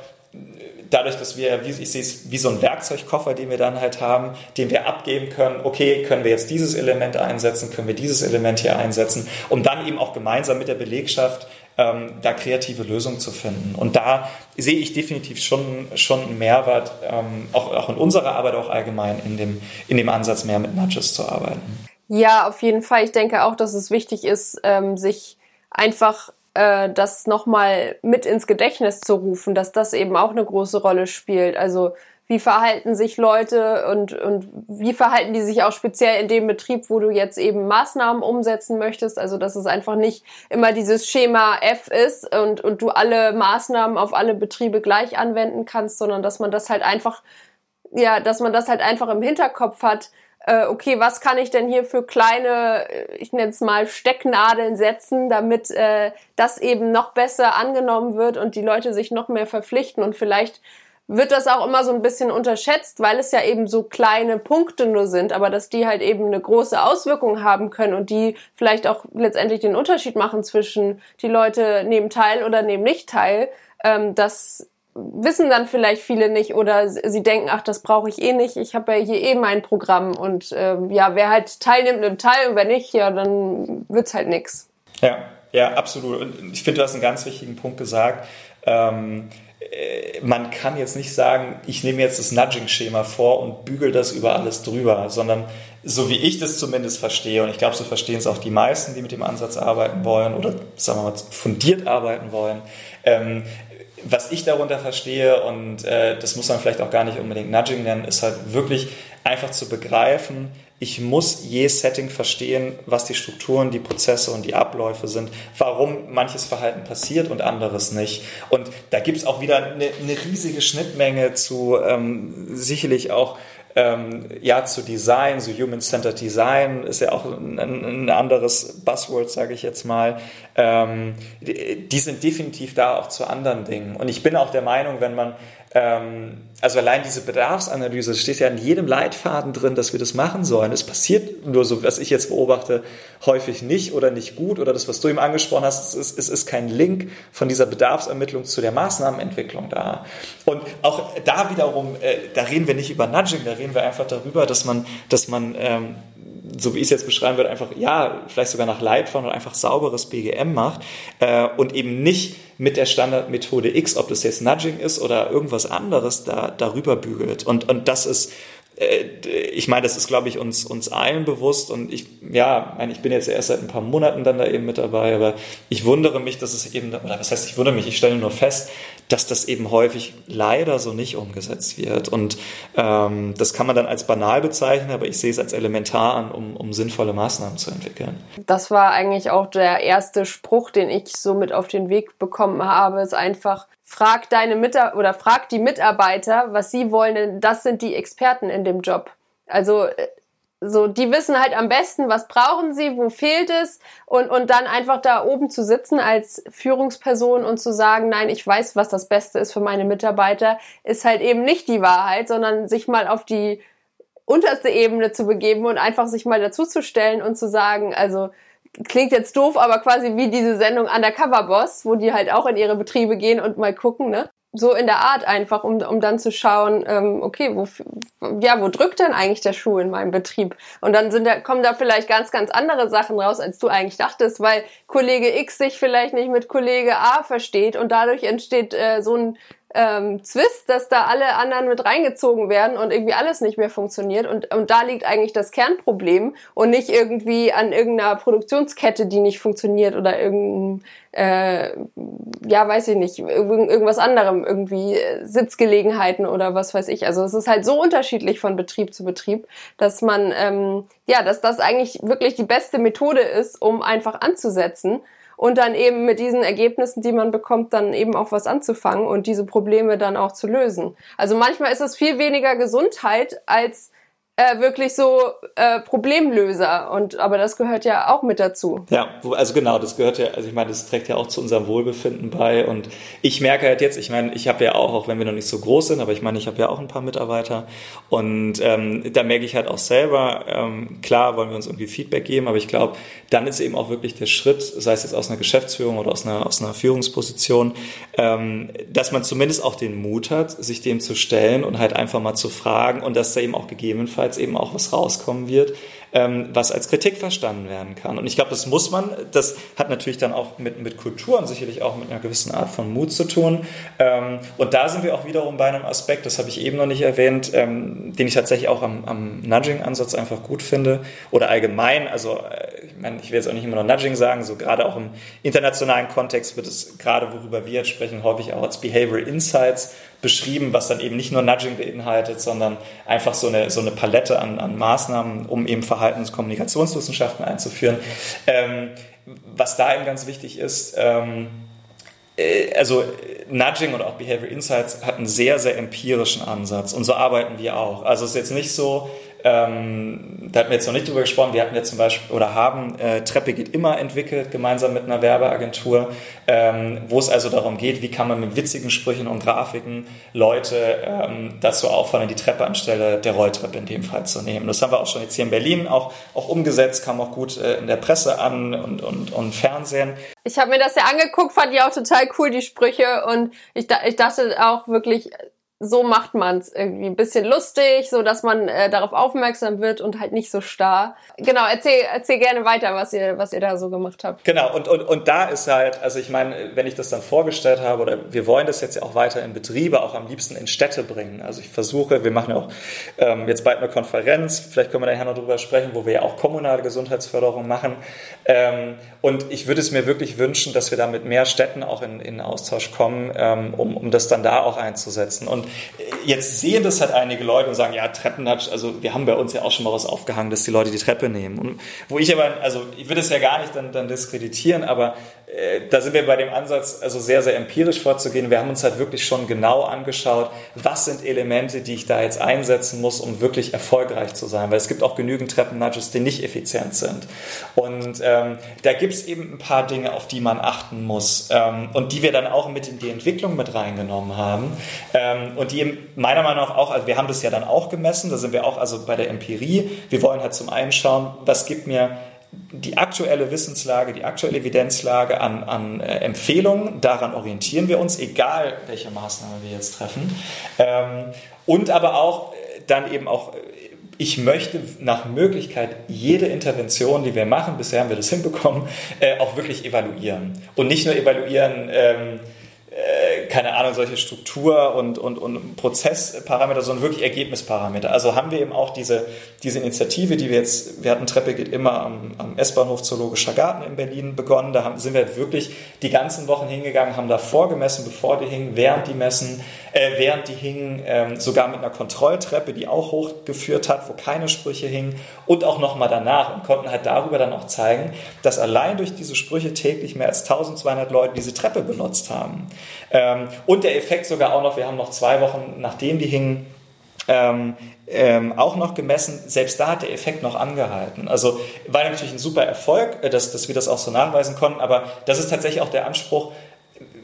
S1: dadurch, dass wir, ich sehe es, wie so ein Werkzeugkoffer, den wir dann halt haben, den wir abgeben können, okay, können wir jetzt dieses Element einsetzen, können wir dieses Element hier einsetzen, um dann eben auch gemeinsam mit der Belegschaft ähm, da kreative Lösungen zu finden. Und da sehe ich definitiv schon, schon einen Mehrwert, ähm, auch, auch in unserer Arbeit, auch allgemein in dem, in dem Ansatz, mehr mit Nudges zu arbeiten.
S2: Ja, auf jeden Fall. Ich denke auch, dass es wichtig ist, ähm, sich einfach äh, das nochmal mit ins Gedächtnis zu rufen, dass das eben auch eine große Rolle spielt. Also wie verhalten sich Leute und, und wie verhalten die sich auch speziell in dem Betrieb, wo du jetzt eben Maßnahmen umsetzen möchtest. Also dass es einfach nicht immer dieses Schema F ist und, und du alle Maßnahmen auf alle Betriebe gleich anwenden kannst, sondern dass man das halt einfach, ja, dass man das halt einfach im Hinterkopf hat, äh, okay, was kann ich denn hier für kleine, äh, ich nenne es mal Stecknadeln setzen, damit äh, das eben noch besser angenommen wird und die Leute sich noch mehr verpflichten? Und vielleicht wird das auch immer so ein bisschen unterschätzt, weil es ja eben so kleine Punkte nur sind, aber dass die halt eben eine große Auswirkung haben können und die vielleicht auch letztendlich den Unterschied machen zwischen die Leute nehmen teil oder nehmen nicht teil, ähm, das wissen dann vielleicht viele nicht oder sie denken, ach, das brauche ich eh nicht, ich habe ja hier eh mein Programm und ähm, ja, wer halt teilnimmt, nimmt teil und wer nicht, ja, dann wird's halt nix.
S1: Ja, ja, absolut. Und ich finde, du hast einen ganz wichtigen Punkt gesagt. Ähm, äh, man kann jetzt nicht sagen, ich nehme jetzt das Nudging-Schema vor und bügel das über alles drüber, sondern so wie ich das zumindest verstehe, und ich glaube, so verstehen es auch die meisten, die mit dem Ansatz arbeiten wollen oder sagen wir mal fundiert arbeiten wollen, ähm, was ich darunter verstehe, und äh, das muss man vielleicht auch gar nicht unbedingt Nudging nennen, ist halt wirklich einfach zu begreifen, ich muss je Setting verstehen, was die Strukturen, die Prozesse und die Abläufe sind, warum manches Verhalten passiert und anderes nicht. Und da gibt es auch wieder eine, eine, riesige Schnittmenge zu ähm, sicherlich auch ähm, ja zu Design, so Human-Centered Design ist ja auch ein, ein anderes Buzzword, sage ich jetzt mal. Ähm, die, die sind definitiv da auch zu anderen Dingen. Und ich bin auch der Meinung, wenn man also allein diese Bedarfsanalyse, steht ja in jedem Leitfaden drin, dass wir das machen sollen. Es passiert nur so, was ich jetzt beobachte, häufig nicht oder nicht gut oder das, was du eben angesprochen hast, es ist, es ist kein Link von dieser Bedarfsermittlung zu der Maßnahmenentwicklung da. Und auch da wiederum, äh, da reden wir nicht über Nudging, da reden wir einfach darüber, dass man, dass man ähm, so wie ich es jetzt beschreiben würde, einfach, ja, vielleicht sogar nach Leitfaden oder einfach sauberes BGM macht äh, und eben nicht mit der Standardmethode X, ob das jetzt Nudging ist oder irgendwas anderes, da darüber bügelt. Und, und das ist ich meine, das ist, glaube ich, uns, uns allen bewusst und ich, ja, ich bin jetzt erst seit ein paar Monaten dann da eben mit dabei, aber ich wundere mich, dass es eben, oder was heißt, ich wundere mich, ich stelle nur fest, dass das eben häufig leider so nicht umgesetzt wird und ähm, das kann man dann als banal bezeichnen, aber ich sehe es als elementar an, um, um sinnvolle Maßnahmen zu entwickeln.
S2: Das war eigentlich auch der erste Spruch, den ich so mit auf den Weg bekommen habe, ist einfach, frag deine Mitar oder frag die Mitarbeiter, was sie wollen, denn das sind die Experten in dem Job. Also äh, so, die wissen halt am besten, was brauchen sie, wo fehlt es und, und dann einfach da oben zu sitzen als Führungsperson und zu sagen, nein, ich weiß, was das Beste ist für meine Mitarbeiter, ist halt eben nicht die Wahrheit, sondern sich mal auf die unterste Ebene zu begeben und einfach sich mal dazuzustellen und zu sagen, also klingt jetzt doof, aber quasi wie diese Sendung Undercover Boss, wo die halt auch in ihre Betriebe gehen und mal gucken, ne? So in der Art einfach, um, um dann zu schauen, ähm, okay, wo, ja, wo drückt denn eigentlich der Schuh in meinem Betrieb? Und dann sind da, kommen da vielleicht ganz, ganz andere Sachen raus, als du eigentlich dachtest, weil Kollege X sich vielleicht nicht mit Kollege A versteht und dadurch entsteht äh, so ein ähm, Zwist, dass da alle anderen mit reingezogen werden und irgendwie alles nicht mehr funktioniert. Und, und da liegt eigentlich das Kernproblem und nicht irgendwie an irgendeiner Produktionskette, die nicht funktioniert oder irgendein, äh, ja, weiß ich nicht, irgendwas anderem, irgendwie Sitzgelegenheiten oder was weiß ich. Also es ist halt so unterschiedlich von Betrieb zu Betrieb, dass man, ähm, ja, dass das eigentlich wirklich die beste Methode ist, um einfach anzusetzen und dann eben mit diesen Ergebnissen, die man bekommt, dann eben auch was anzufangen und diese Probleme dann auch zu lösen. Also manchmal ist es viel weniger Gesundheit als äh, wirklich so äh, Problemlöser. Und aber das gehört ja auch mit dazu.
S1: Ja, also genau, das gehört ja, also ich meine, das trägt ja auch zu unserem Wohlbefinden bei. Und ich merke halt jetzt, ich meine, ich habe ja auch, auch wenn wir noch nicht so groß sind, aber ich meine, ich habe ja auch ein paar Mitarbeiter. Und ähm, da merke ich halt auch selber, ähm, klar wollen wir uns irgendwie Feedback geben, aber ich glaube, dann ist eben auch wirklich der Schritt, sei es jetzt aus einer Geschäftsführung oder aus einer, aus einer Führungsposition, ähm, dass man zumindest auch den Mut hat, sich dem zu stellen und halt einfach mal zu fragen und dass da eben auch gegebenenfalls gegebenenfalls eben auch was rauskommen wird, ähm, was als Kritik verstanden werden kann. Und ich glaube, das muss man, das hat natürlich dann auch mit, mit Kultur und sicherlich auch mit einer gewissen Art von Mut zu tun. Ähm, und da sind wir auch wiederum bei einem Aspekt, das habe ich eben noch nicht erwähnt, ähm, den ich tatsächlich auch am, am Nudging-Ansatz einfach gut finde oder allgemein, also äh, ich meine, ich will jetzt auch nicht immer noch Nudging sagen, so gerade auch im internationalen Kontext wird es gerade, worüber wir jetzt sprechen, häufig auch als Behavioral Insights beschrieben, was dann eben nicht nur Nudging beinhaltet, sondern einfach so eine, so eine Palette an, an Maßnahmen, um eben Verhaltens- und Kommunikationswissenschaften einzuführen. Ähm, was da eben ganz wichtig ist, ähm, äh, also Nudging und auch Behavioral Insights hat einen sehr, sehr empirischen Ansatz und so arbeiten wir auch. Also es ist jetzt nicht so, ähm, da hatten wir jetzt noch nicht drüber gesprochen. Wir hatten jetzt zum Beispiel oder haben äh, Treppe geht immer entwickelt, gemeinsam mit einer Werbeagentur, ähm, wo es also darum geht, wie kann man mit witzigen Sprüchen und Grafiken Leute ähm, dazu auffordern, die Treppe anstelle der Rolltreppe in dem Fall zu nehmen. Das haben wir auch schon jetzt hier in Berlin auch, auch umgesetzt, kam auch gut äh, in der Presse an und, und, und Fernsehen.
S2: Ich habe mir das ja angeguckt, fand ich auch total cool, die Sprüche. Und ich, ich dachte auch wirklich, so macht man es irgendwie ein bisschen lustig, so dass man äh, darauf aufmerksam wird und halt nicht so starr. Genau, erzähl, erzähl gerne weiter, was ihr, was ihr da so gemacht habt.
S1: Genau, und, und, und da ist halt, also ich meine, wenn ich das dann vorgestellt habe, oder wir wollen das jetzt ja auch weiter in Betriebe, auch am liebsten in Städte bringen. Also ich versuche, wir machen ja auch ähm, jetzt bald eine Konferenz, vielleicht können wir nachher noch drüber sprechen, wo wir ja auch kommunale Gesundheitsförderung machen. Ähm, und ich würde es mir wirklich wünschen, dass wir da mit mehr Städten auch in, in Austausch kommen, ähm, um, um das dann da auch einzusetzen. Und jetzt sehen das halt einige Leute und sagen, ja, Treppennatsch, also wir haben bei uns ja auch schon mal was aufgehangen, dass die Leute die Treppe nehmen. Und wo ich aber, also ich würde es ja gar nicht dann, dann diskreditieren, aber da sind wir bei dem Ansatz, also sehr, sehr empirisch vorzugehen. Wir haben uns halt wirklich schon genau angeschaut, was sind Elemente, die ich da jetzt einsetzen muss, um wirklich erfolgreich zu sein. Weil es gibt auch genügend Treppennudges, die nicht effizient sind. Und ähm, da gibt es eben ein paar Dinge, auf die man achten muss ähm, und die wir dann auch mit in die Entwicklung mit reingenommen haben. Ähm, und die meiner Meinung nach auch, also wir haben das ja dann auch gemessen, da sind wir auch also bei der Empirie. Wir wollen halt zum einen schauen, was gibt mir die aktuelle Wissenslage, die aktuelle Evidenzlage an, an äh, Empfehlungen, daran orientieren wir uns, egal welche Maßnahme wir jetzt treffen. Ähm, und aber auch äh, dann eben auch, äh, ich möchte nach Möglichkeit jede Intervention, die wir machen, bisher haben wir das hinbekommen, äh, auch wirklich evaluieren. Und nicht nur evaluieren, ähm, äh, keine Ahnung, solche Struktur- und, und, und Prozessparameter, sondern wirklich Ergebnisparameter. Also haben wir eben auch diese, diese Initiative, die wir jetzt, wir hatten Treppe geht immer am, am S-Bahnhof Zoologischer Garten in Berlin begonnen. Da haben, sind wir wirklich die ganzen Wochen hingegangen, haben da vorgemessen, bevor die hingen, während die messen, äh, während die hingen, ähm, sogar mit einer Kontrolltreppe, die auch hochgeführt hat, wo keine Sprüche hingen und auch nochmal danach und konnten halt darüber dann auch zeigen, dass allein durch diese Sprüche täglich mehr als 1200 Leute diese Treppe benutzt haben. Ähm, und der Effekt sogar auch noch, wir haben noch zwei Wochen, nachdem die hingen, ähm, ähm, auch noch gemessen, selbst da hat der Effekt noch angehalten. Also war natürlich ein super Erfolg, äh, dass, dass wir das auch so nachweisen konnten, aber das ist tatsächlich auch der Anspruch,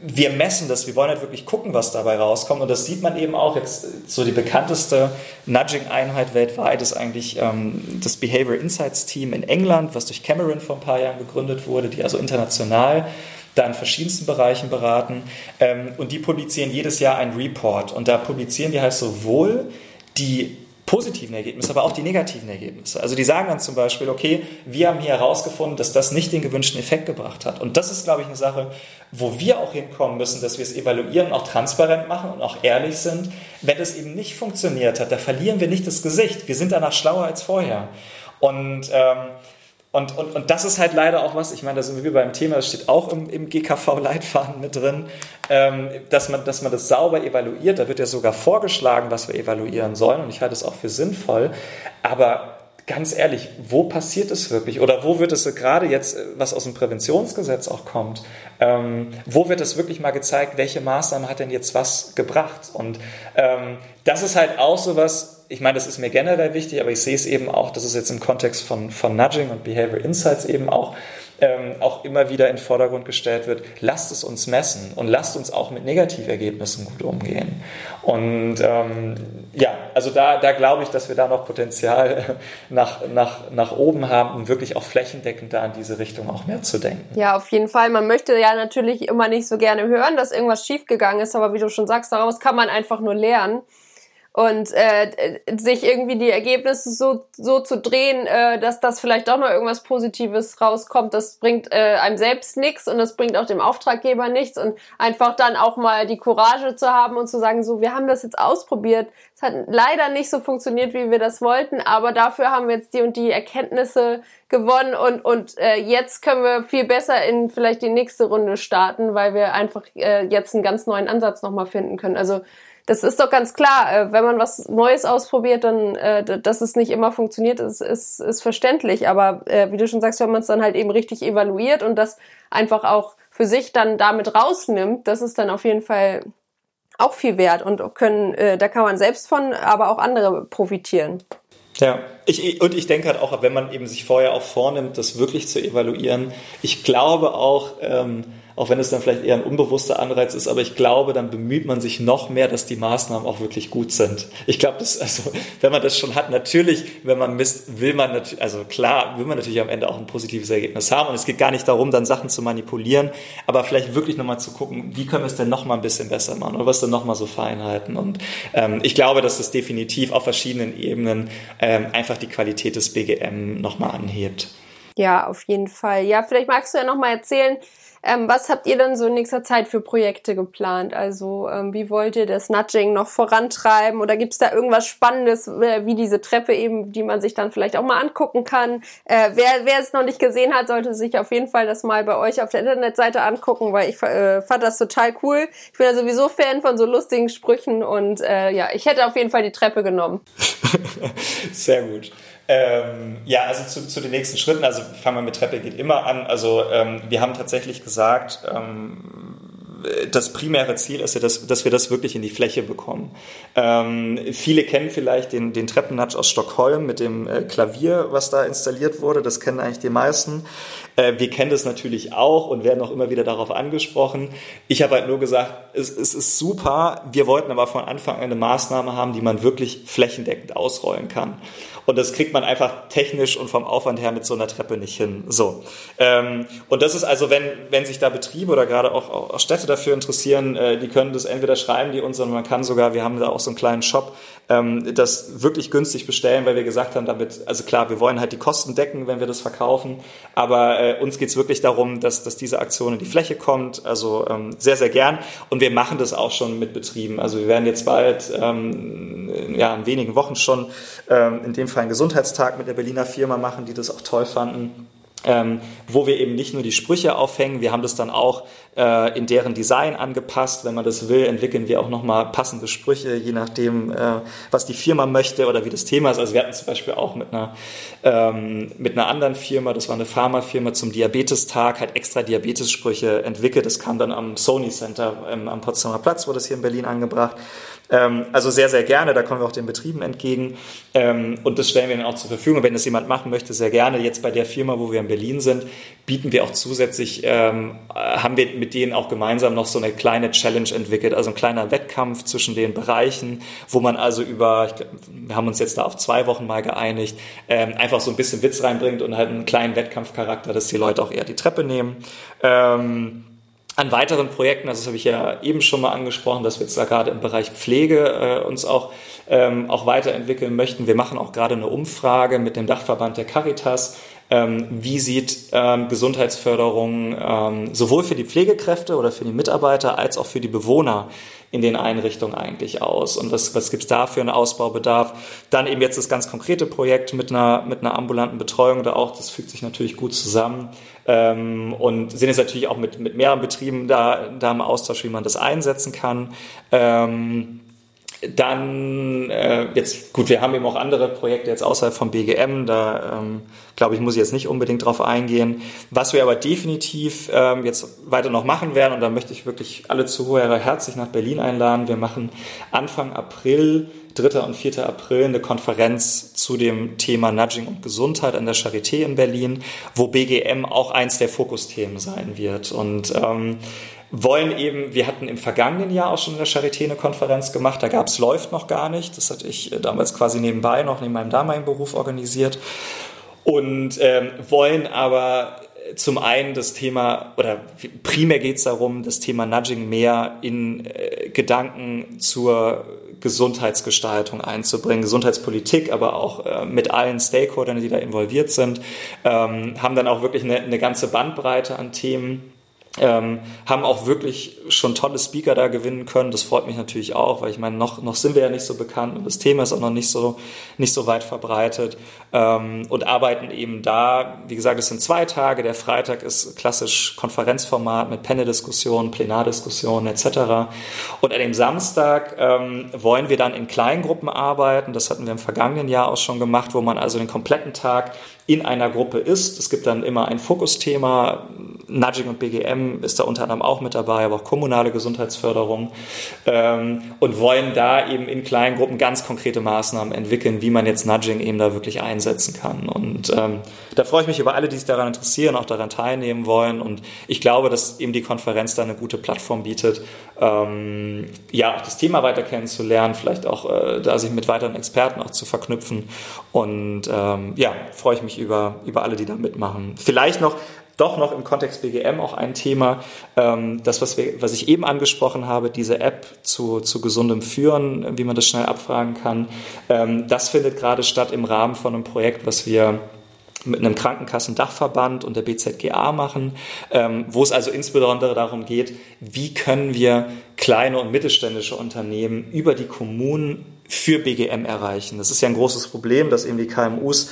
S1: wir messen das, wir wollen halt wirklich gucken, was dabei rauskommt. Und das sieht man eben auch jetzt, so die bekannteste Nudging-Einheit weltweit ist eigentlich ähm, das Behavior Insights Team in England, was durch Cameron vor ein paar Jahren gegründet wurde, die also international da in verschiedensten Bereichen beraten. Ähm, und die publizieren jedes Jahr einen Report. Und da publizieren die halt sowohl die positiven Ergebnisse, aber auch die negativen Ergebnisse. Also die sagen dann zum Beispiel, okay, wir haben hier herausgefunden, dass das nicht den gewünschten Effekt gebracht hat. Und das ist, glaube ich, eine Sache, wo wir auch hinkommen müssen, dass wir es evaluieren, auch transparent machen und auch ehrlich sind. Wenn es eben nicht funktioniert hat, da verlieren wir nicht das Gesicht. Wir sind danach schlauer als vorher. Und ähm, und, und, und das ist halt leider auch was, ich meine, da sind wir beim Thema, das steht auch im, im GKV-Leitfaden mit drin, ähm, dass, man, dass man das sauber evaluiert. Da wird ja sogar vorgeschlagen, was wir evaluieren sollen und ich halte es auch für sinnvoll. Aber ganz ehrlich, wo passiert es wirklich? Oder wo wird es gerade jetzt, was aus dem Präventionsgesetz auch kommt, ähm, wo wird es wirklich mal gezeigt, welche Maßnahme hat denn jetzt was gebracht? Und ähm, das ist halt auch so was, ich meine, das ist mir generell wichtig, aber ich sehe es eben auch, dass es jetzt im Kontext von, von Nudging und Behavior Insights eben auch, ähm, auch immer wieder in den Vordergrund gestellt wird. Lasst es uns messen und lasst uns auch mit Negativergebnissen gut umgehen. Und ähm, ja, also da, da glaube ich, dass wir da noch Potenzial [LAUGHS] nach, nach, nach oben haben, um wirklich auch flächendeckend da in diese Richtung auch mehr zu denken.
S2: Ja, auf jeden Fall. Man möchte ja natürlich immer nicht so gerne hören, dass irgendwas schiefgegangen ist, aber wie du schon sagst, daraus kann man einfach nur lernen und äh, sich irgendwie die Ergebnisse so, so zu drehen, äh, dass das vielleicht doch noch irgendwas Positives rauskommt, das bringt äh, einem selbst nichts und das bringt auch dem Auftraggeber nichts und einfach dann auch mal die Courage zu haben und zu sagen, so, wir haben das jetzt ausprobiert, es hat leider nicht so funktioniert, wie wir das wollten, aber dafür haben wir jetzt die und die Erkenntnisse gewonnen und, und äh, jetzt können wir viel besser in vielleicht die nächste Runde starten, weil wir einfach äh, jetzt einen ganz neuen Ansatz nochmal finden können. Also das ist doch ganz klar, äh, wenn man was Neues ausprobiert, dann, äh, dass es nicht immer funktioniert, ist, ist, ist verständlich. Aber äh, wie du schon sagst, wenn man es dann halt eben richtig evaluiert und das einfach auch für sich dann damit rausnimmt, das ist dann auf jeden Fall auch viel wert und können, da kann man selbst von, aber auch andere profitieren.
S1: Ja, ich, und ich denke halt auch, wenn man eben sich vorher auch vornimmt, das wirklich zu evaluieren, ich glaube auch, ähm, auch wenn es dann vielleicht eher ein unbewusster Anreiz ist, aber ich glaube, dann bemüht man sich noch mehr, dass die Maßnahmen auch wirklich gut sind. Ich glaube, das, also, wenn man das schon hat, natürlich, wenn man misst, will man natürlich, also klar, will man natürlich am Ende auch ein positives Ergebnis haben. Und es geht gar nicht darum, dann Sachen zu manipulieren, aber vielleicht wirklich nochmal zu gucken, wie können wir es denn nochmal ein bisschen besser machen oder was denn nochmal so Feinheiten. Und ähm, ich glaube, dass das definitiv auf verschiedenen Ebenen ähm, einfach die Qualität des BGM nochmal anhebt.
S2: Ja, auf jeden Fall. Ja, vielleicht magst du ja nochmal erzählen, ähm, was habt ihr denn so in nächster Zeit für Projekte geplant? Also ähm, wie wollt ihr das Nudging noch vorantreiben? Oder gibt es da irgendwas Spannendes, äh, wie diese Treppe eben, die man sich dann vielleicht auch mal angucken kann? Äh, wer, wer es noch nicht gesehen hat, sollte sich auf jeden Fall das mal bei euch auf der Internetseite angucken, weil ich äh, fand das total cool. Ich bin ja sowieso Fan von so lustigen Sprüchen und äh, ja, ich hätte auf jeden Fall die Treppe genommen. [LAUGHS]
S1: Sehr gut. Ähm, ja, also zu, zu den nächsten Schritten, also fangen wir mit Treppe geht immer an. Also ähm, wir haben tatsächlich gesagt, ähm, das primäre Ziel ist ja, dass, dass wir das wirklich in die Fläche bekommen. Ähm, viele kennen vielleicht den, den Treppennatsch aus Stockholm mit dem äh, Klavier, was da installiert wurde. Das kennen eigentlich die meisten. Äh, wir kennen das natürlich auch und werden auch immer wieder darauf angesprochen. Ich habe halt nur gesagt, es, es ist super. Wir wollten aber von Anfang an eine Maßnahme haben, die man wirklich flächendeckend ausrollen kann. Und das kriegt man einfach technisch und vom Aufwand her mit so einer Treppe nicht hin. So. Ähm, und das ist also, wenn, wenn sich da Betriebe oder gerade auch, auch Städte dafür interessieren, äh, die können das entweder schreiben die uns, sondern man kann sogar, wir haben da auch so einen kleinen Shop, ähm, das wirklich günstig bestellen, weil wir gesagt haben, damit, also klar, wir wollen halt die Kosten decken, wenn wir das verkaufen, aber äh, uns geht's wirklich darum, dass, dass diese Aktion in die Fläche kommt, also ähm, sehr, sehr gern. Und wir machen das auch schon mit Betrieben, also wir werden jetzt bald, ähm, ja, in wenigen Wochen schon ähm, in dem Fall einen Gesundheitstag mit der Berliner Firma machen, die das auch toll fanden ähm, wo wir eben nicht nur die Sprüche aufhängen, wir haben das dann auch äh, in deren Design angepasst. Wenn man das will, entwickeln wir auch nochmal passende Sprüche, je nachdem, äh, was die Firma möchte oder wie das Thema ist. Also wir hatten zum Beispiel auch mit einer, ähm, mit einer anderen Firma, das war eine Pharmafirma zum Diabetestag, halt extra Diabetessprüche entwickelt. Das kam dann am Sony Center ähm, am Potsdamer Platz, wurde das hier in Berlin angebracht. Ähm, also sehr, sehr gerne, da kommen wir auch den Betrieben entgegen ähm, und das stellen wir dann auch zur Verfügung. wenn das jemand machen möchte, sehr gerne. Jetzt bei der Firma, wo wir in Berlin sind, bieten wir auch zusätzlich, ähm, haben wir mit denen auch gemeinsam noch so eine kleine Challenge entwickelt, also ein kleiner Wettkampf zwischen den Bereichen, wo man also über, glaub, wir haben uns jetzt da auf zwei Wochen mal geeinigt, einfach so ein bisschen Witz reinbringt und halt einen kleinen Wettkampfcharakter, dass die Leute auch eher die Treppe nehmen an weiteren Projekten, also das habe ich ja eben schon mal angesprochen, dass wir jetzt da gerade im Bereich Pflege äh, uns auch, ähm, auch weiterentwickeln möchten. Wir machen auch gerade eine Umfrage mit dem Dachverband der Caritas. Ähm, wie sieht ähm, Gesundheitsförderung ähm, sowohl für die Pflegekräfte oder für die Mitarbeiter als auch für die Bewohner in den Einrichtungen eigentlich aus? Und was, was gibt es da für einen Ausbaubedarf? Dann eben jetzt das ganz konkrete Projekt mit einer, mit einer ambulanten Betreuung da auch, das fügt sich natürlich gut zusammen ähm, und sind jetzt natürlich auch mit, mit mehreren Betrieben da, da im Austausch, wie man das einsetzen kann. Ähm, dann äh, jetzt gut, wir haben eben auch andere Projekte jetzt außerhalb vom BGM. Da ähm, glaube ich muss ich jetzt nicht unbedingt drauf eingehen. Was wir aber definitiv ähm, jetzt weiter noch machen werden und da möchte ich wirklich alle Zuhörer herzlich nach Berlin einladen. Wir machen Anfang April 3. und 4. April eine Konferenz zu dem Thema Nudging und Gesundheit an der Charité in Berlin, wo BGM auch eins der Fokusthemen sein wird. Und ähm, wollen eben, wir hatten im vergangenen Jahr auch schon in der Charité eine Konferenz gemacht, da gab es Läuft noch gar nicht, das hatte ich äh, damals quasi nebenbei noch neben meinem damaligen Beruf organisiert. Und ähm, wollen aber zum einen das Thema, oder primär geht es darum, das Thema Nudging mehr in äh, Gedanken zur Gesundheitsgestaltung einzubringen, Gesundheitspolitik, aber auch äh, mit allen Stakeholdern, die da involviert sind, ähm, haben dann auch wirklich eine, eine ganze Bandbreite an Themen ähm, haben auch wirklich schon tolle Speaker da gewinnen können. Das freut mich natürlich auch, weil ich meine, noch, noch sind wir ja nicht so bekannt und das Thema ist auch noch nicht so, nicht so weit verbreitet ähm, und arbeiten eben da, wie gesagt, es sind zwei Tage. Der Freitag ist klassisch Konferenzformat mit Panel-Diskussionen, Plenardiskussionen etc. Und an dem Samstag ähm, wollen wir dann in Kleingruppen arbeiten. Das hatten wir im vergangenen Jahr auch schon gemacht, wo man also den kompletten Tag in einer Gruppe ist. Es gibt dann immer ein Fokusthema. Nudging und BGM ist da unter anderem auch mit dabei, aber auch kommunale Gesundheitsförderung. Ähm, und wollen da eben in kleinen Gruppen ganz konkrete Maßnahmen entwickeln, wie man jetzt Nudging eben da wirklich einsetzen kann. Und ähm, da freue ich mich über alle, die sich daran interessieren, auch daran teilnehmen wollen. Und ich glaube, dass eben die Konferenz da eine gute Plattform bietet, ähm, ja, auch das Thema weiter kennenzulernen, vielleicht auch äh, da sich mit weiteren Experten auch zu verknüpfen. Und ähm, ja, freue ich mich über, über alle, die da mitmachen. Vielleicht noch doch noch im Kontext BGM auch ein Thema, ähm, das, was, wir, was ich eben angesprochen habe, diese App zu, zu gesundem Führen, wie man das schnell abfragen kann. Ähm, das findet gerade statt im Rahmen von einem Projekt, was wir mit einem Krankenkassendachverband und der BZGA machen, ähm, wo es also insbesondere darum geht, wie können wir kleine und mittelständische Unternehmen über die Kommunen für BGM erreichen. Das ist ja ein großes Problem, dass eben die KMUs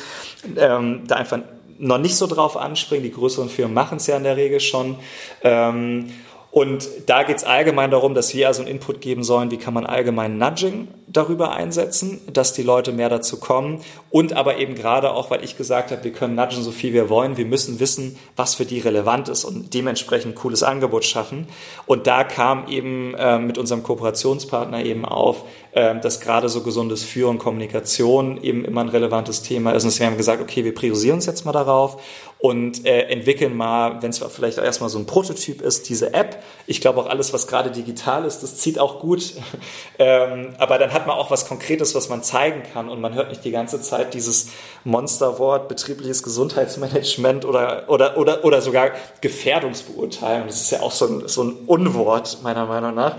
S1: da einfach noch nicht so drauf anspringen. Die größeren Firmen machen es ja in der Regel schon. Ähm, und da geht es allgemein darum, dass wir also einen Input geben sollen, wie kann man allgemein Nudging darüber einsetzen, dass die Leute mehr dazu kommen und aber eben gerade auch, weil ich gesagt habe, wir können nudgen so viel wir wollen, wir müssen wissen, was für die relevant ist und dementsprechend ein cooles Angebot schaffen. Und da kam eben äh, mit unserem Kooperationspartner eben auf, äh, dass gerade so gesundes Führen, Kommunikation eben immer ein relevantes Thema ist. Und deswegen haben wir gesagt, okay, wir priorisieren uns jetzt mal darauf und äh, entwickeln mal, wenn es vielleicht auch erstmal so ein Prototyp ist, diese App. Ich glaube auch alles, was gerade digital ist, das zieht auch gut. [LAUGHS] ähm, aber dann hat man auch was Konkretes, was man zeigen kann und man hört nicht die ganze Zeit dieses Monsterwort betriebliches Gesundheitsmanagement oder, oder, oder, oder sogar Gefährdungsbeurteilung. Das ist ja auch so ein, so ein Unwort, meiner Meinung nach.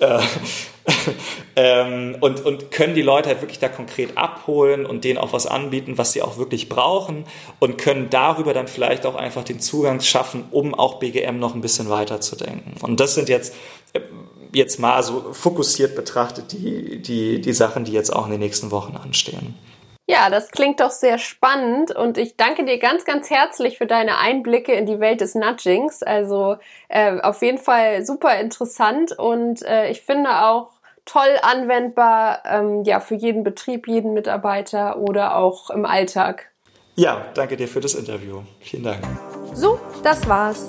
S1: Äh, [LAUGHS] ähm, und, und können die Leute halt wirklich da konkret abholen und denen auch was anbieten, was sie auch wirklich brauchen und können darüber dann vielleicht auch einfach den Zugang schaffen, um auch BGM noch ein bisschen weiter zu denken. Und das sind jetzt jetzt mal so fokussiert betrachtet die, die, die Sachen, die jetzt auch in den nächsten Wochen anstehen.
S2: Ja, das klingt doch sehr spannend und ich danke dir ganz, ganz herzlich für deine Einblicke in die Welt des Nudgings. Also äh, auf jeden Fall super interessant und äh, ich finde auch toll anwendbar, ähm, ja, für jeden Betrieb, jeden Mitarbeiter oder auch im Alltag.
S1: Ja, danke dir für das Interview. Vielen Dank.
S2: So, das war's.